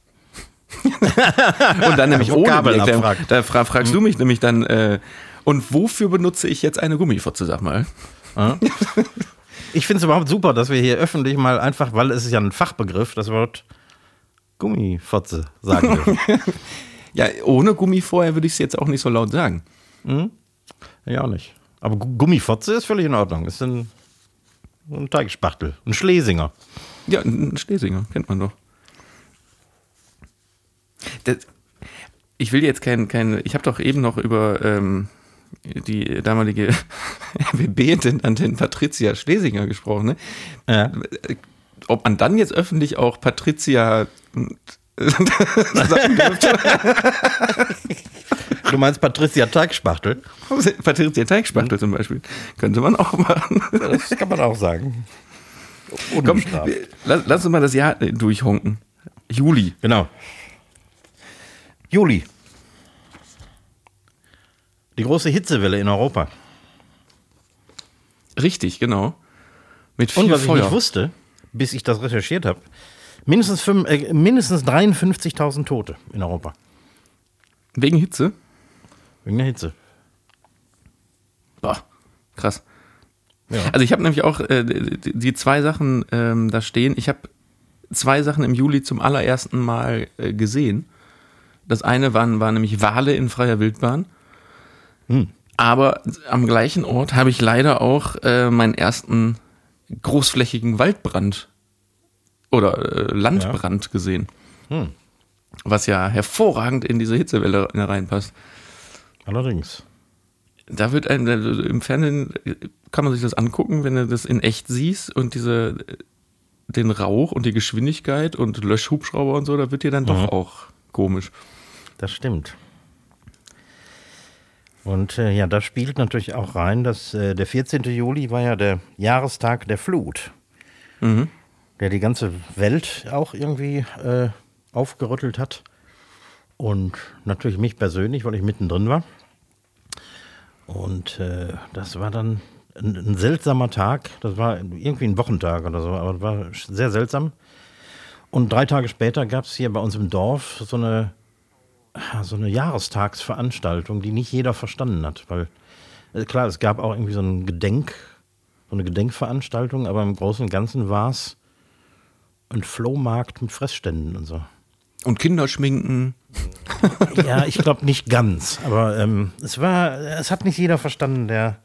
Speaker 2: und dann nämlich ohne die
Speaker 1: Vokabeln
Speaker 2: Erklärung. Da fra fragst du mich nämlich dann, äh, und wofür benutze ich jetzt eine Gummifotze, sag mal.
Speaker 1: Ja. Ich finde es überhaupt super, dass wir hier öffentlich mal einfach, weil es ist ja ein Fachbegriff, das Wort Gummifotze sagen dürfen.
Speaker 2: Ja, ohne Gummi vorher würde ich es jetzt auch nicht so laut sagen.
Speaker 1: ja, auch nicht. Aber Gu- Gummifotze ist völlig in Ordnung. Ist ein, ein Teigspachtel, ein Schlesinger.
Speaker 2: Ja, ein Schlesinger, kennt man doch. Das, ich will jetzt kein, kein ich habe doch eben noch über ähm, die damalige RBB-Intendantin Patricia Schlesinger gesprochen. Ne?
Speaker 1: Ja.
Speaker 2: Ob man dann jetzt öffentlich auch Patricia sagen dürfte.
Speaker 1: Du meinst Patricia Teigspachtel?
Speaker 2: Patricia Teigspachtel zum Beispiel. Könnte man auch machen.
Speaker 1: Das kann man auch sagen.
Speaker 2: Komm, lass, lass uns mal das Jahr durchhonken. Juli.
Speaker 1: Genau. Juli. Die große Hitzewelle in Europa.
Speaker 2: Richtig, genau. Mit viel
Speaker 1: Und was ich
Speaker 2: Feuer.
Speaker 1: nicht wusste, bis ich das recherchiert habe, mindestens, fünf- äh, mindestens 53.000 Tote in Europa.
Speaker 2: Wegen Hitze?
Speaker 1: Wegen der Hitze.
Speaker 2: Boah, krass.
Speaker 1: Ja.
Speaker 2: Also ich habe nämlich auch äh, die, die zwei Sachen ähm, da stehen. Ich habe zwei Sachen im Juli zum allerersten Mal äh, gesehen. Das eine waren, waren nämlich Wale in freier Wildbahn. Aber am gleichen Ort habe ich leider auch äh, meinen ersten großflächigen Waldbrand oder äh, Landbrand gesehen.
Speaker 1: Hm.
Speaker 2: Was ja hervorragend in diese Hitzewelle reinpasst.
Speaker 1: Allerdings.
Speaker 2: Da wird ein, also im Fernsehen äh, kann man sich das angucken, wenn du das in echt siehst und diese, äh, den Rauch und die Geschwindigkeit und Löschhubschrauber und so, da wird dir dann doch auch komisch.
Speaker 1: Das stimmt. Und äh, ja, da spielt natürlich auch rein, dass äh, der 14. Juli war ja der Jahrestag der Flut, der die ganze Welt auch irgendwie äh, aufgerüttelt hat. Und natürlich mich persönlich, weil ich mittendrin war. Und äh, das war dann ein, ein seltsamer Tag. Das war irgendwie ein Wochentag oder so, aber das war sehr seltsam. Und drei Tage später gab es hier bei uns im Dorf so eine so eine Jahrestagsveranstaltung, die nicht jeder verstanden hat, weil äh, klar, es gab auch irgendwie so ein Gedenk, so eine Gedenkveranstaltung, aber im Großen und Ganzen war es ein Flohmarkt mit Fressständen und so.
Speaker 2: Und Kinder schminken.
Speaker 1: Ja, ich glaube nicht ganz, aber ähm, es war, es hat nicht jeder verstanden, der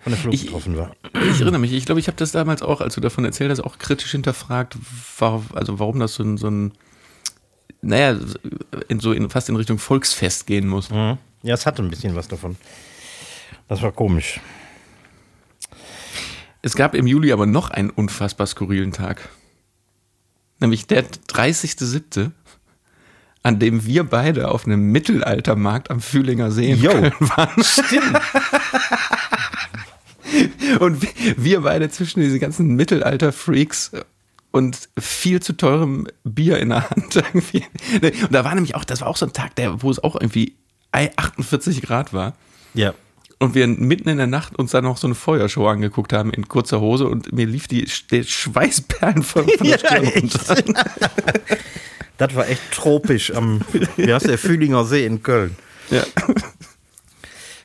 Speaker 1: von der Flut
Speaker 2: Ich-
Speaker 1: betroffen war.
Speaker 2: Ich erinnere mich, ich glaube, ich habe das damals auch, als du davon erzählt hast, auch kritisch hinterfragt, war, also warum das so ein, so ein naja, in, so in, fast in Richtung Volksfest gehen muss.
Speaker 1: Mhm. Ja, es hatte ein bisschen was davon. Das war komisch.
Speaker 2: Es gab im Juli aber noch einen unfassbar skurrilen Tag. Nämlich der 30.07., an dem wir beide auf einem Mittelaltermarkt am Fühlinger See in
Speaker 1: Jo.
Speaker 2: Köln waren. Stimmt. Und wir- beide zwischen diese ganzen Mittelalter-Freaks und viel zu teurem Bier in der Hand irgendwie. Und da war nämlich auch, das war auch so ein Tag, der, wo es auch irgendwie 48 Grad war.
Speaker 1: Ja.
Speaker 2: Und wir mitten in der Nacht uns dann noch so eine Feuershow angeguckt haben in kurzer Hose und mir lief die Schweißperlen von, von der Stirn runter.
Speaker 1: Das war echt tropisch am, wie heißt der, Fühlinger See in Köln.
Speaker 2: Ja.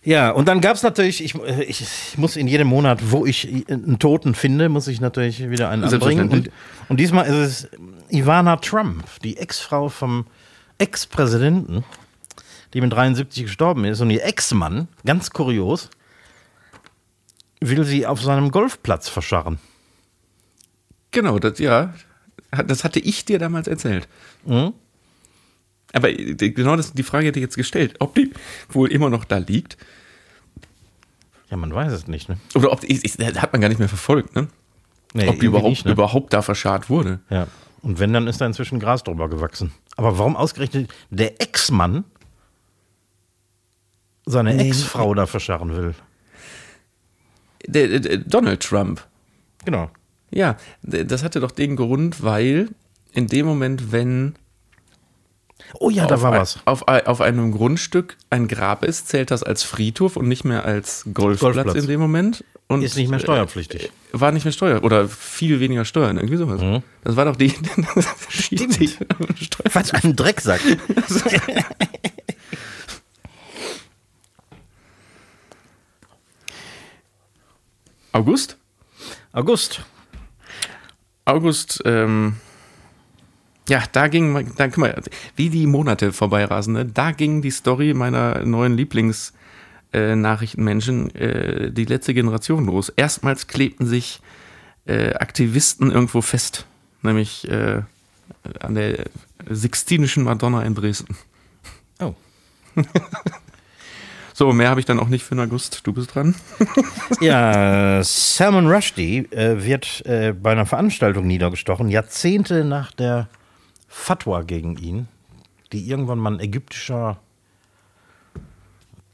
Speaker 1: Ja, und dann gab es natürlich, ich, ich, ich muss in jedem Monat, wo ich einen Toten finde, muss ich natürlich wieder einen anbringen. Und, und diesmal ist es Ivana Trump, die Ex-Frau vom Ex-Präsidenten, die mit 73 gestorben ist. Und ihr Ex-Mann, ganz kurios, will sie auf seinem Golfplatz verscharren.
Speaker 2: Genau, das, ja. Das hatte ich dir damals erzählt.
Speaker 1: Mhm.
Speaker 2: Aber äh, genau das, die Frage hätte ich jetzt gestellt, ob die wohl immer noch da liegt.
Speaker 1: Ja, man weiß es nicht, ne?
Speaker 2: Oder ob ich, ich, das hat man gar nicht mehr verfolgt, ne?
Speaker 1: Nee,
Speaker 2: ob die überhaupt,
Speaker 1: nicht, ne?
Speaker 2: überhaupt da verscharrt wurde.
Speaker 1: Ja. Und wenn, dann ist da inzwischen Gras drüber gewachsen. Aber warum ausgerechnet der Ex-Mann seine Ex-Frau da verscharren will?
Speaker 2: Der, der, Donald Trump.
Speaker 1: Genau.
Speaker 2: Ja, das hatte doch den Grund, weil in dem Moment, wenn
Speaker 1: Oh ja, da war
Speaker 2: ein-
Speaker 1: was.
Speaker 2: Auf, auf einem Grundstück ein Grab ist, zählt das als Friedhof und nicht mehr als Golfplatz,
Speaker 1: Golfplatz.
Speaker 2: in dem Moment. Und
Speaker 1: Ist nicht mehr steuerpflichtig.
Speaker 2: äh, War nicht mehr Steuer oder viel weniger Steuern, irgendwie sowas.
Speaker 1: Mhm.
Speaker 2: Das war doch die, die Steuer.
Speaker 1: Was ein Drecksack.
Speaker 2: August?
Speaker 1: August.
Speaker 2: August, ähm, ja, da ging, da, guck mal, wie die Monate vorbeirasen, ne? da ging die Story meiner neuen Lieblingsnachrichtenmenschen, äh, äh, die letzte Generation los. Erstmals klebten sich äh, Aktivisten irgendwo fest, nämlich äh, an der Sixtinischen Madonna in Dresden.
Speaker 1: Oh.
Speaker 2: so, mehr habe ich dann auch nicht für den August. Du bist dran.
Speaker 1: ja, Salman Rushdie äh, wird äh, bei einer Veranstaltung niedergestochen, Jahrzehnte nach der Fatwa gegen ihn, die irgendwann mal ein ägyptischer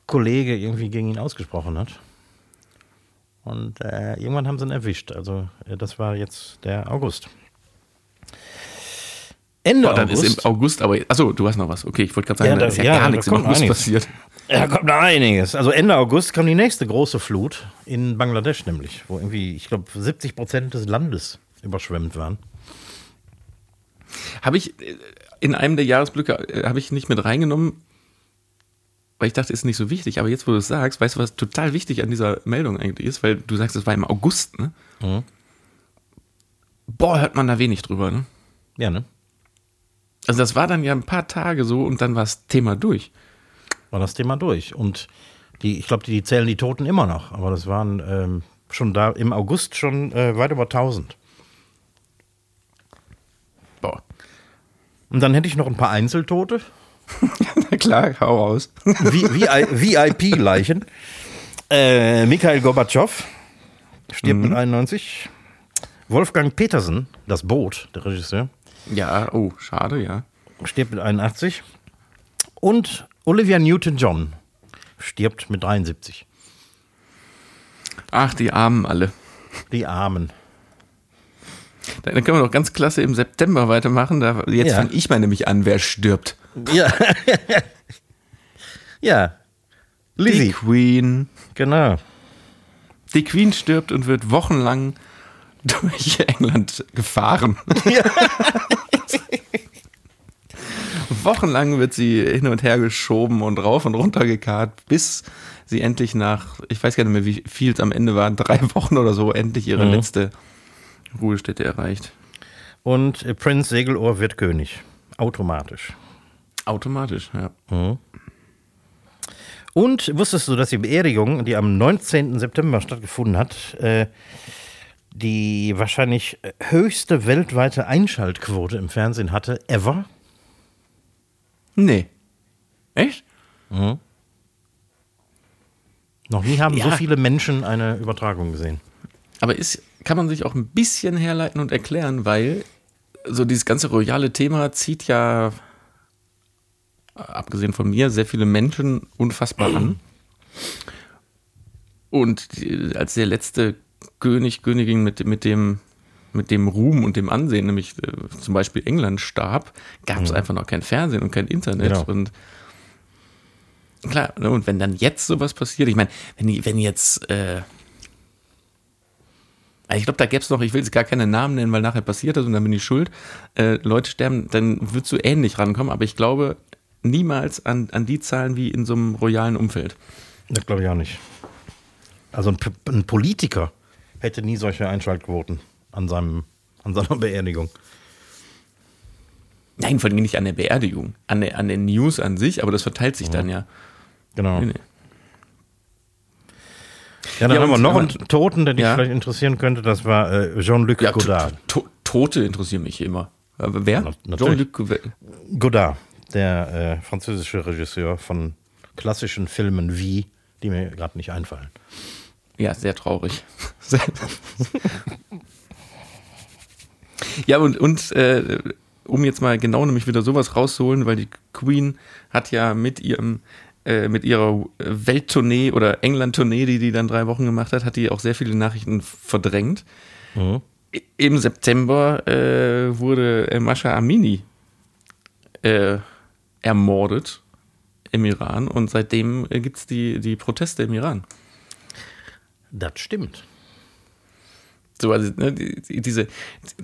Speaker 1: Kollege irgendwie gegen ihn ausgesprochen hat. Und äh, irgendwann haben sie ihn erwischt. Also, äh, das war jetzt der August.
Speaker 2: Ende Boah, dann August. ist im August, aber achso, du hast noch was. Okay, ich wollte gerade sagen, ja, da, da ist ja, ja gar nichts im August einiges. passiert.
Speaker 1: Ja, kommt noch einiges. Also Ende August kam die nächste große Flut in Bangladesch nämlich, wo irgendwie, ich glaube, 70 Prozent des Landes überschwemmt waren.
Speaker 2: Habe ich äh, in einem der Jahresblöcke, äh, habe ich nicht mit reingenommen, weil ich dachte, ist nicht so wichtig. Aber jetzt, wo du es sagst, weißt du, was total wichtig an dieser Meldung eigentlich ist? Weil du sagst, es war im August, ne? Mhm. Boah, hört man da wenig drüber, ne?
Speaker 1: Ja, ne?
Speaker 2: Also das war dann ja ein paar Tage so und dann war das Thema durch.
Speaker 1: War das Thema durch. Und die, ich glaube, die, die, zählen die Toten immer noch. Aber das waren ähm, schon da im August schon äh, weit über 1000. Und dann hätte ich noch ein paar Einzeltote.
Speaker 2: Na klar, hau raus.
Speaker 1: VIP-Leichen. Äh, Mikhail Gorbatschow stirbt mhm. mit 91. Wolfgang Petersen, das Boot, der Regisseur,
Speaker 2: ja, oh, schade, ja.
Speaker 1: Stirbt mit 81. Und Olivia Newton-John stirbt mit 73.
Speaker 2: Ach, die Armen alle.
Speaker 1: Die Armen.
Speaker 2: Dann können wir doch ganz klasse im September weitermachen. Da, jetzt ja. fange ich mal nämlich an, wer stirbt.
Speaker 1: Ja. ja.
Speaker 2: Lizzie. Die Queen.
Speaker 1: Genau.
Speaker 2: Die Queen stirbt und wird wochenlang durch England gefahren. Ja. Wochenlang wird sie hin und her geschoben und rauf und runter gekarrt, bis sie endlich nach, ich weiß gar nicht mehr, wie viel es am Ende war, drei Wochen oder so, endlich ihre mhm. letzte Ruhestätte erreicht.
Speaker 1: Und Prinz Segelohr wird König. Automatisch.
Speaker 2: Automatisch, ja. Mhm.
Speaker 1: Und wusstest du, dass die Beerdigung, die am 19. September stattgefunden hat, äh, die wahrscheinlich höchste weltweite Einschaltquote im Fernsehen hatte, ever?
Speaker 2: Nee. Echt?
Speaker 1: Mhm. Noch nie haben ja. so viele Menschen eine Übertragung gesehen.
Speaker 2: Aber ist, kann man sich auch ein bisschen herleiten und erklären, weil so dieses ganze royale Thema zieht ja, abgesehen von mir, sehr viele Menschen unfassbar an. Und als der letzte König, Königin mit, mit dem mit dem Ruhm und dem Ansehen, nämlich äh, zum Beispiel England starb, gab es mhm. einfach noch kein Fernsehen und kein Internet. Genau. Und klar, ne, und wenn dann jetzt sowas passiert, ich meine, wenn, wenn jetzt, äh, ich glaube, da gäbe es noch, ich will jetzt gar keine Namen nennen, weil nachher passiert das und dann bin ich schuld, äh, Leute sterben, dann wird so ähnlich rankommen, aber ich glaube niemals an, an die Zahlen wie in so einem royalen Umfeld.
Speaker 1: Das glaube ich auch nicht. Also ein, ein Politiker hätte nie solche Einschaltquoten an, seinem, an seiner Beerdigung.
Speaker 2: Nein, vor allem nicht an der Beerdigung, an der, an den News an sich, aber das verteilt sich ja. dann ja.
Speaker 1: Genau. Nee, nee. Ja, dann ja, haben wir noch einen Toten, der dich ja. vielleicht interessieren könnte. Das war äh, Jean-Luc ja, Godard.
Speaker 2: To Tote interessieren mich immer. Aber wer?
Speaker 1: Jean-Luc Godard, der äh, französische Regisseur von klassischen Filmen wie, die mir gerade nicht einfallen.
Speaker 2: Ja, sehr traurig. ja, und, und äh, um jetzt mal genau nämlich wieder sowas rauszuholen, weil die Queen hat ja mit ihrem äh, mit ihrer Welttournee oder England-Tournee, die die dann drei Wochen gemacht hat, hat die auch sehr viele Nachrichten verdrängt. Mhm. Im September äh, wurde Mascha Amini äh, ermordet im Iran und seitdem äh, gibt es die, die Proteste im Iran.
Speaker 1: Das stimmt.
Speaker 2: So, also, ne, diese,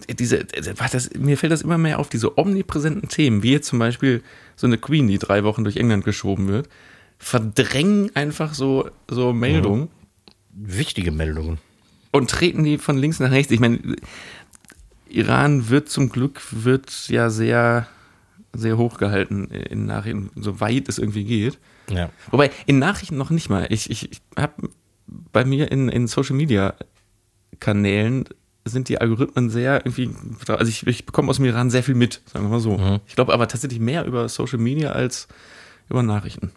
Speaker 2: diese, das, mir fällt das immer mehr auf, diese omnipräsenten Themen, wie jetzt zum Beispiel so eine Queen, die drei Wochen durch England geschoben wird, verdrängen einfach so, so Meldungen.
Speaker 1: Mhm. Wichtige Meldungen.
Speaker 2: und treten die von links nach rechts. Ich meine, Iran wird zum Glück wird ja sehr, sehr hoch gehalten in Nachrichten, soweit es irgendwie geht.
Speaker 1: Ja.
Speaker 2: Wobei, in Nachrichten noch nicht mal. Ich, ich, ich habe bei mir in, in Social Media Kanälen sind die Algorithmen sehr irgendwie, also ich, ich bekomme aus dem Iran sehr viel mit, sagen wir mal so.
Speaker 1: Mhm.
Speaker 2: Ich glaube aber tatsächlich mehr über Social Media als über Nachrichten.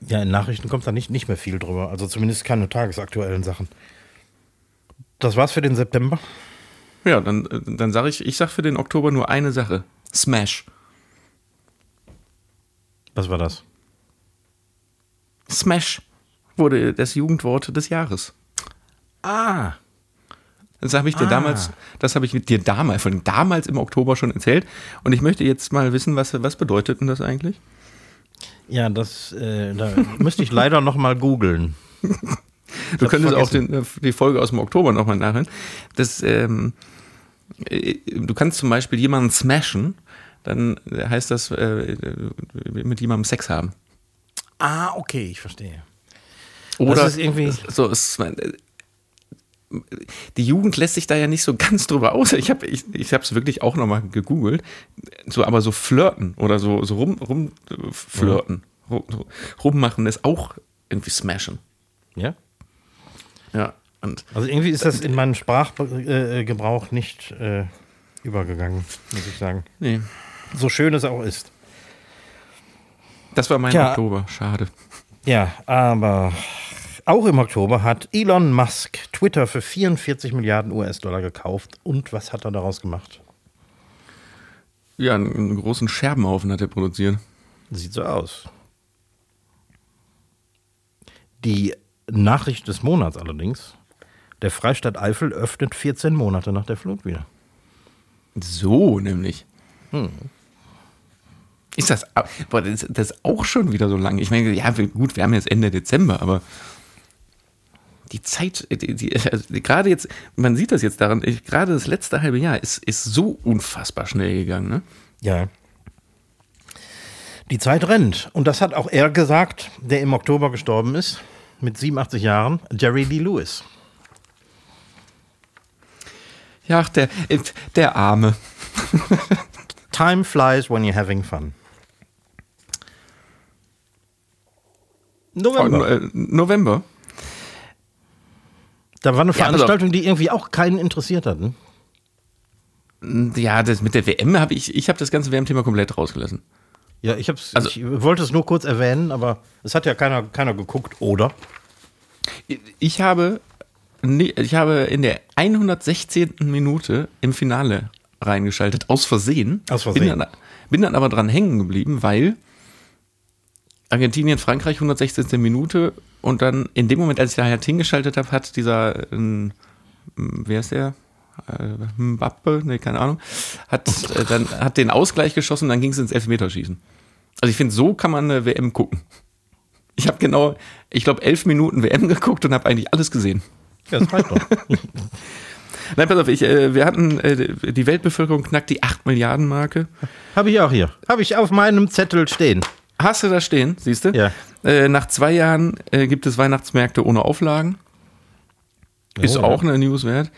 Speaker 1: Ja, in Nachrichten kommt da nicht, nicht mehr viel drüber. Also zumindest keine tagesaktuellen Sachen. Das war's für den September.
Speaker 2: Ja, dann, äh, dann sage ich, ich sage für den Oktober nur eine Sache. Smash.
Speaker 1: Was war das?
Speaker 2: Smash wurde das Jugendwort des Jahres.
Speaker 1: Ah.
Speaker 2: Das habe ich dir
Speaker 1: Ah.
Speaker 2: damals, das habe ich dir damals, von damals im Oktober schon erzählt. Und ich möchte jetzt mal wissen, was, was bedeutet denn das eigentlich?
Speaker 1: Ja, das äh, da müsste ich leider noch mal googeln.
Speaker 2: Du könntest auch den, äh, die Folge aus dem Oktober nochmal nachhören. Das, ähm, äh, du kannst zum Beispiel jemanden smashen, dann heißt das äh, mit jemandem Sex haben.
Speaker 1: Ah, okay, ich verstehe.
Speaker 2: Oder
Speaker 1: Das ist irgendwie-
Speaker 2: so die Jugend lässt sich da ja nicht so ganz drüber aus. Ich habe ich, ich es wirklich auch nochmal gegoogelt. So, aber so flirten oder so, so rum, rum äh, flirten, rum, rummachen ist auch irgendwie smashen.
Speaker 1: Ja?
Speaker 2: Ja. Und
Speaker 1: Also irgendwie ist das in meinen Sprachgebrauch nicht äh, übergegangen, muss ich sagen.
Speaker 2: nee,
Speaker 1: So schön es auch ist.
Speaker 2: das war mein
Speaker 1: Tja.
Speaker 2: Oktober. Schade.
Speaker 1: Ja, aber auch im Oktober hat Elon Musk Twitter für 44 Milliarden US-Dollar gekauft. Und was hat er daraus gemacht?
Speaker 2: Ja, einen, großen Scherbenhaufen hat er produziert.
Speaker 1: Sieht so aus. Die Nachricht des Monats allerdings, der Freistaat Eifel öffnet 14 Monate nach der Flut wieder.
Speaker 2: So, nämlich. Ist das, boah, das, das ist auch schon wieder so lang. Ich meine, ja, gut, wir haben jetzt Ende Dezember, aber die Zeit, die, die, also gerade jetzt, man sieht das jetzt daran, ich, gerade das letzte halbe Jahr ist, ist so unfassbar schnell gegangen, ne?
Speaker 1: Ja. Die Zeit rennt. Und das hat auch er gesagt, der im Oktober gestorben ist, mit 87 Jahren, Jerry Lee Lewis.
Speaker 2: Ja, ach, der, äh, der Arme.
Speaker 1: Time flies when you're having fun. November.
Speaker 2: Äh, November.
Speaker 1: Da war eine
Speaker 2: auf.
Speaker 1: Veranstaltung, die irgendwie auch keinen interessiert hat. Ne?
Speaker 2: Ja, das mit der WM habe ich, ich habe das ganze WM-Thema komplett rausgelassen.
Speaker 1: Ja, ich, hab's,
Speaker 2: Also-
Speaker 1: ich wollte es nur kurz erwähnen, aber es hat ja keiner, keiner geguckt, oder?
Speaker 2: Ich habe, ich habe in der 116. Minute im Finale reingeschaltet, aus Versehen.
Speaker 1: Aus Versehen.
Speaker 2: Bin dann, bin dann aber dran hängen geblieben, weil Argentinien, Frankreich 116. Minute und dann in dem Moment, als ich da halt hingeschaltet habe, hat dieser, ähm, wer ist der? Äh, Mbappe, nee, keine Ahnung, hat äh, dann hat den Ausgleich geschossen, dann ging es ins Elfmeterschießen. Also ich finde, so kann man eine WM gucken. Ich habe genau, ich glaube, elf Minuten WM geguckt und habe eigentlich alles gesehen.
Speaker 1: Ja, das reicht doch.
Speaker 2: Nein, pass auf, ich, äh, wir hatten, äh, die Weltbevölkerung knackt die 8 Milliarden Marke.
Speaker 1: Habe ich auch hier. Habe ich auf meinem Zettel stehen.
Speaker 2: Hast du da stehen, siehst du?
Speaker 1: Ja.
Speaker 2: Äh, nach zwei Jahren äh, gibt es Weihnachtsmärkte ohne Auflagen. Ist
Speaker 1: Oh,
Speaker 2: auch eine News wert.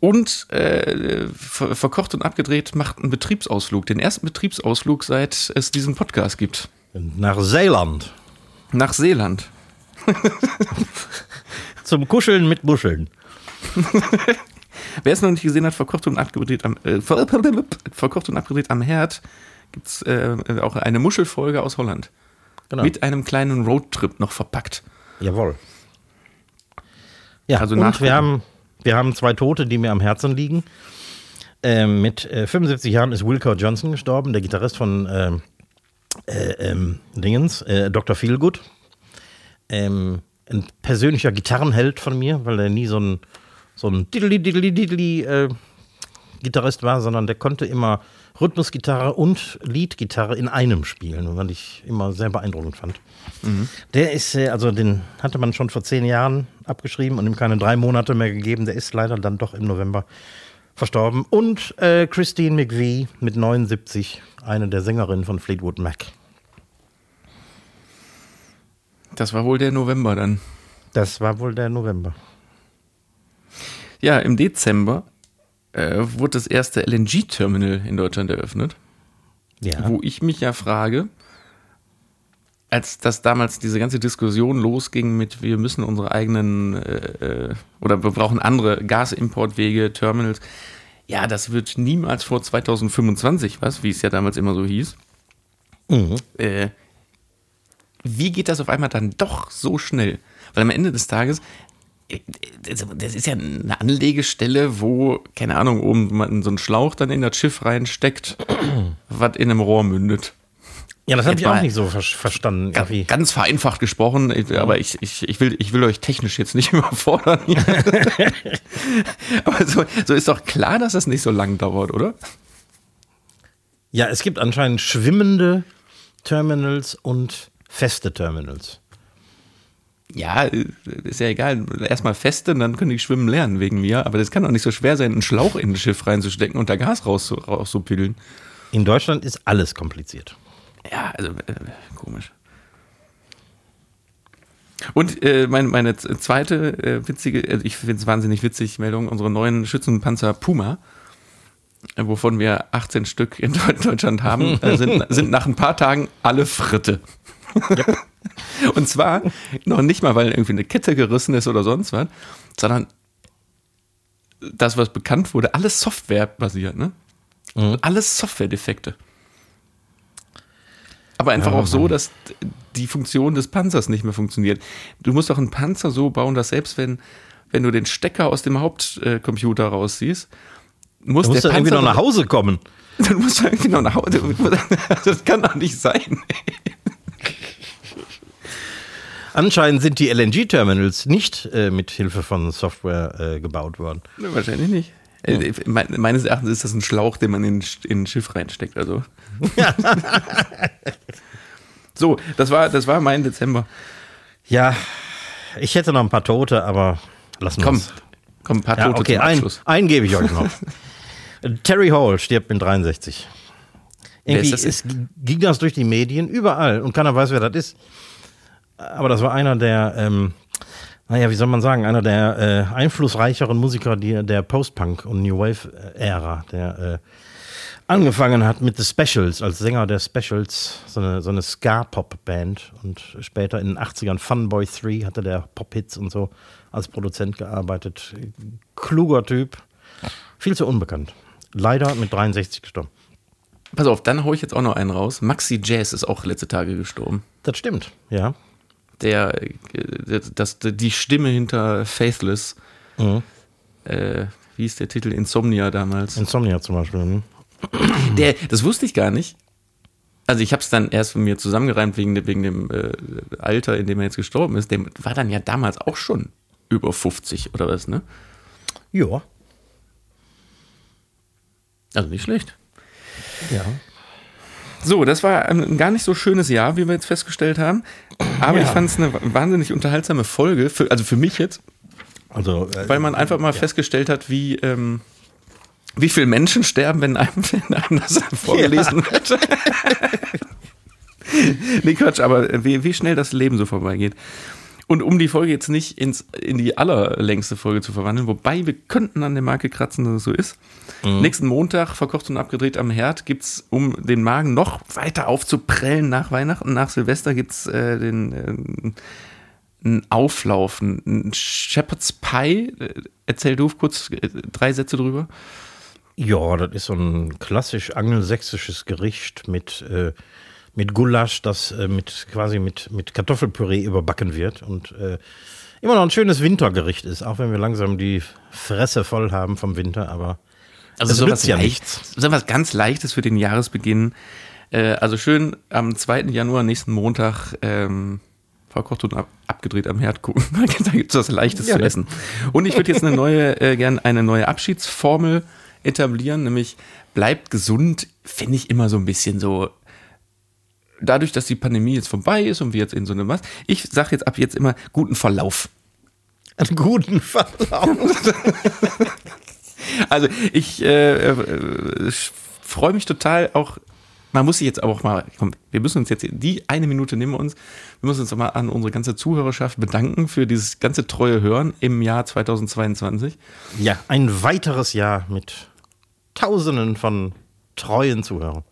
Speaker 2: Und äh, ver verkocht und abgedreht macht einen Betriebsausflug. Den ersten Betriebsausflug, seit es diesen Podcast gibt.
Speaker 1: Nach Seeland.
Speaker 2: Nach Seeland.
Speaker 1: Zum Kuscheln mit Muscheln.
Speaker 2: Wer es noch nicht gesehen hat, verkocht und abgedreht am, äh, ver verkocht und abgedreht am Herd, gibt es äh, auch eine Muschelfolge aus Holland.
Speaker 1: Genau.
Speaker 2: Mit einem kleinen Roadtrip noch verpackt.
Speaker 1: Jawohl. Ja,
Speaker 2: Also
Speaker 1: und wir haben, wir haben zwei Tote, die mir am Herzen liegen. Ähm, mit äh, 75 Jahren ist Wilco Johnson gestorben, der Gitarrist von ähm, äh, ähm, Dingens, äh, Dr. Feelgood. Ähm, ein persönlicher Gitarrenheld von mir, weil er nie so ein, so ein diddly diddly diddly Gitarrist war, sondern der konnte immer Rhythmusgitarre und Leadgitarre in einem spielen, was ich immer sehr beeindruckend fand. Der ist, äh, also den hatte man schon vor zehn Jahren abgeschrieben und ihm keine drei Monate mehr gegeben. Der ist leider dann doch im November verstorben. Und äh, Christine McVie mit 79, eine der Sängerinnen von Fleetwood Mac.
Speaker 2: Das war wohl der November dann.
Speaker 1: Das war wohl der November.
Speaker 2: Ja, im Dezember äh, wurde das erste LNG-Terminal in Deutschland eröffnet.
Speaker 1: Ja.
Speaker 2: Wo ich mich ja frage, als das damals diese ganze Diskussion losging mit, wir müssen unsere eigenen äh, äh, oder wir brauchen andere Gasimportwege, Terminals. Ja, das wird niemals vor 2025 was, wie es ja damals immer so hieß.
Speaker 1: Mhm.
Speaker 2: Äh, wie geht das auf einmal dann doch so schnell? Weil am Ende des Tages, das ist ja eine Anlegestelle, wo, keine Ahnung, oben man so einen Schlauch dann in das Schiff reinsteckt, was in einem Rohr mündet.
Speaker 1: Ja, das habe ich auch nicht so ver verstanden.
Speaker 2: Ga-
Speaker 1: Irgendwie.
Speaker 2: Ganz vereinfacht gesprochen, ich- aber ich, ich, ich, will, ich will euch technisch jetzt nicht überfordern. Aber so, so ist doch klar, dass das nicht so lang dauert, oder?
Speaker 1: Ja, es gibt anscheinend schwimmende Terminals und feste Terminals.
Speaker 2: Ja, äh, ist ja egal. Erstmal feste, dann können die schwimmen lernen wegen mir. Aber das kann doch nicht so schwer sein, einen Schlauch in ein Schiff reinzustecken und da Gas raus, rauszupillen.
Speaker 1: In Deutschland ist alles kompliziert.
Speaker 2: Ja, also äh, komisch. Und äh, meine, meine zweite äh, witzige, also ich finde es wahnsinnig witzig, Meldung, unsere neuen Schützenpanzer Puma, äh, wovon wir 18 Stück in Deu- Deutschland haben, äh, sind, sind nach ein paar Tagen alle Fritte. Und zwar noch nicht mal, weil irgendwie eine Kette gerissen ist oder sonst was, sondern das, was bekannt wurde, alles Software-basiert, ne? Alles Software-Defekte. Aber einfach
Speaker 1: Ja,
Speaker 2: auch so, dass die Funktion des Panzers nicht mehr funktioniert. Du musst doch einen Panzer so bauen, dass selbst wenn, wenn du den Stecker aus dem Hauptcomputer rausziehst, muss
Speaker 1: Du musst
Speaker 2: der
Speaker 1: irgendwie
Speaker 2: Panzer
Speaker 1: noch nach Hause kommen.
Speaker 2: Dann musst du irgendwie noch nach Hause. Das kann doch nicht sein.
Speaker 1: Anscheinend sind die LNG-Terminals nicht äh, mit Hilfe von Software äh, gebaut worden.
Speaker 2: Ne, Wahrscheinlich nicht. Äh, me- Meines Erachtens ist das ein Schlauch, den man in, in ein Schiff reinsteckt. Also. so, das war, das war mein Dezember.
Speaker 1: Ja, ich hätte noch ein paar Tote, aber lassen wir
Speaker 2: Komm,
Speaker 1: es.
Speaker 2: komm, ein paar
Speaker 1: Ja,
Speaker 2: Tote
Speaker 1: okay,
Speaker 2: zum
Speaker 1: ein,
Speaker 2: Abschluss.
Speaker 1: einen gebe ich euch noch. Terry Hall stirbt mit 63.
Speaker 2: Wer ist
Speaker 1: Irgendwie
Speaker 2: das
Speaker 1: ist, ging das durch die Medien überall und keiner weiß, wer das ist. Aber das war einer der, ähm, naja, wie soll man sagen, einer der äh, einflussreicheren Musiker die, der Post-Punk- und New Wave-Ära, der äh, angefangen hat mit The Specials, als Sänger der Specials, so eine, so eine Ska-Pop-Band und später in den 80ern Funboy 3 hatte der Pop-Hits und so als Produzent gearbeitet. Kluger Typ, viel zu unbekannt. Leider mit 63 gestorben.
Speaker 2: Pass auf, dann hau ich jetzt auch noch einen raus. Maxi Jazz ist auch letzte Tage gestorben.
Speaker 1: Das stimmt, ja.
Speaker 2: Der, äh, das, die Stimme hinter Faithless,
Speaker 1: Mhm.
Speaker 2: äh, wie ist der Titel? Insomnia damals.
Speaker 1: Insomnia zum Beispiel. Hm?
Speaker 2: Der, das wusste ich gar nicht. Also ich habe es dann erst von mir zusammengereimt wegen, wegen dem äh, Alter, in dem er jetzt gestorben ist. Der war dann ja damals auch schon über 50 oder was, ne?
Speaker 1: Ja.
Speaker 2: Also nicht schlecht.
Speaker 1: Ja.
Speaker 2: So, das war ein gar nicht so schönes Jahr, wie wir jetzt festgestellt haben. Aber
Speaker 1: Ja.
Speaker 2: ich fand es eine wahnsinnig unterhaltsame Folge, für, also für mich jetzt,
Speaker 1: Also, äh,
Speaker 2: weil man einfach mal festgestellt hat, wie, ähm, wie viele Menschen sterben, wenn einem, wenn einem das vorgelesen wird. nee, Quatsch, aber wie, wie schnell das Leben so vorbeigeht. Und um die Folge jetzt nicht ins, in die allerlängste Folge zu verwandeln, wobei wir könnten an der Marke kratzen, dass es so ist. Nächsten Montag, verkocht und abgedreht am Herd, gibt's um den Magen noch weiter aufzuprellen nach Weihnachten, nach Silvester gibt's äh, den äh, einen Auflauf, ein Shepherd's Pie. Äh, Erzähl du kurz äh, drei Sätze drüber.
Speaker 1: Ja, das ist so ein klassisch angelsächsisches Gericht mit, äh, mit Gulasch, das äh, mit quasi mit, mit Kartoffelpüree überbacken wird und äh, immer noch ein schönes Wintergericht ist, auch wenn wir langsam die Fresse voll haben vom Winter, aber
Speaker 2: Also sowas
Speaker 1: ja
Speaker 2: leicht,
Speaker 1: nichts.
Speaker 2: sowas ganz Leichtes für den Jahresbeginn. Äh, also schön am 2. Januar, nächsten Montag, ähm, verkocht und ab, abgedreht am Herd gucken. da gibt es was Leichtes
Speaker 1: Ja.
Speaker 2: zu essen. Und ich würde jetzt eine neue, äh, gern eine neue Abschiedsformel etablieren, nämlich bleibt gesund, finde ich immer so ein bisschen so. Dadurch, dass die Pandemie jetzt vorbei ist und wir jetzt in so eine was, ich sage jetzt ab jetzt immer guten Verlauf.
Speaker 1: Einen guten Verlauf.
Speaker 2: Also ich äh, äh, freue mich total auch man muss sich jetzt aber auch mal, komm, wir müssen uns jetzt die eine Minute nehmen wir uns, wir müssen uns mal an unsere ganze Zuhörerschaft bedanken für dieses ganze treue Hören im Jahr 2022.
Speaker 1: Ja, ein weiteres Jahr mit Tausenden von treuen Zuhörern.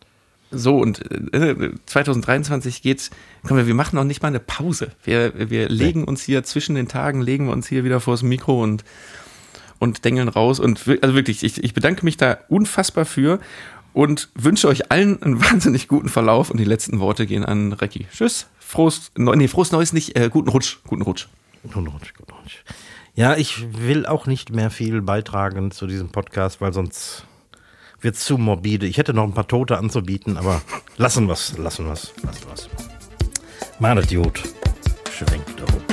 Speaker 2: So, und äh, 2023 geht's, komm, wir machen noch nicht mal eine Pause. Wir, wir legen uns hier zwischen den Tagen, legen wir uns hier wieder vors Mikro und, und dengeln raus. Und also wirklich, ich, ich bedanke mich da unfassbar für und wünsche euch allen einen wahnsinnig guten Verlauf. Und die letzten Worte gehen an Recki. Tschüss. Frohes, nee, frohes Neues nicht, äh, guten Rutsch, guten Rutsch.
Speaker 1: Guten Rutsch, guten Rutsch. Ja, ich will auch nicht mehr viel beitragen zu diesem Podcast, weil sonst wird zu morbide. Ich hätte noch ein paar Tote anzubieten, aber lassen wir's, lassen wir's, lassen wir's. Manet gut. Schwenkt hoch.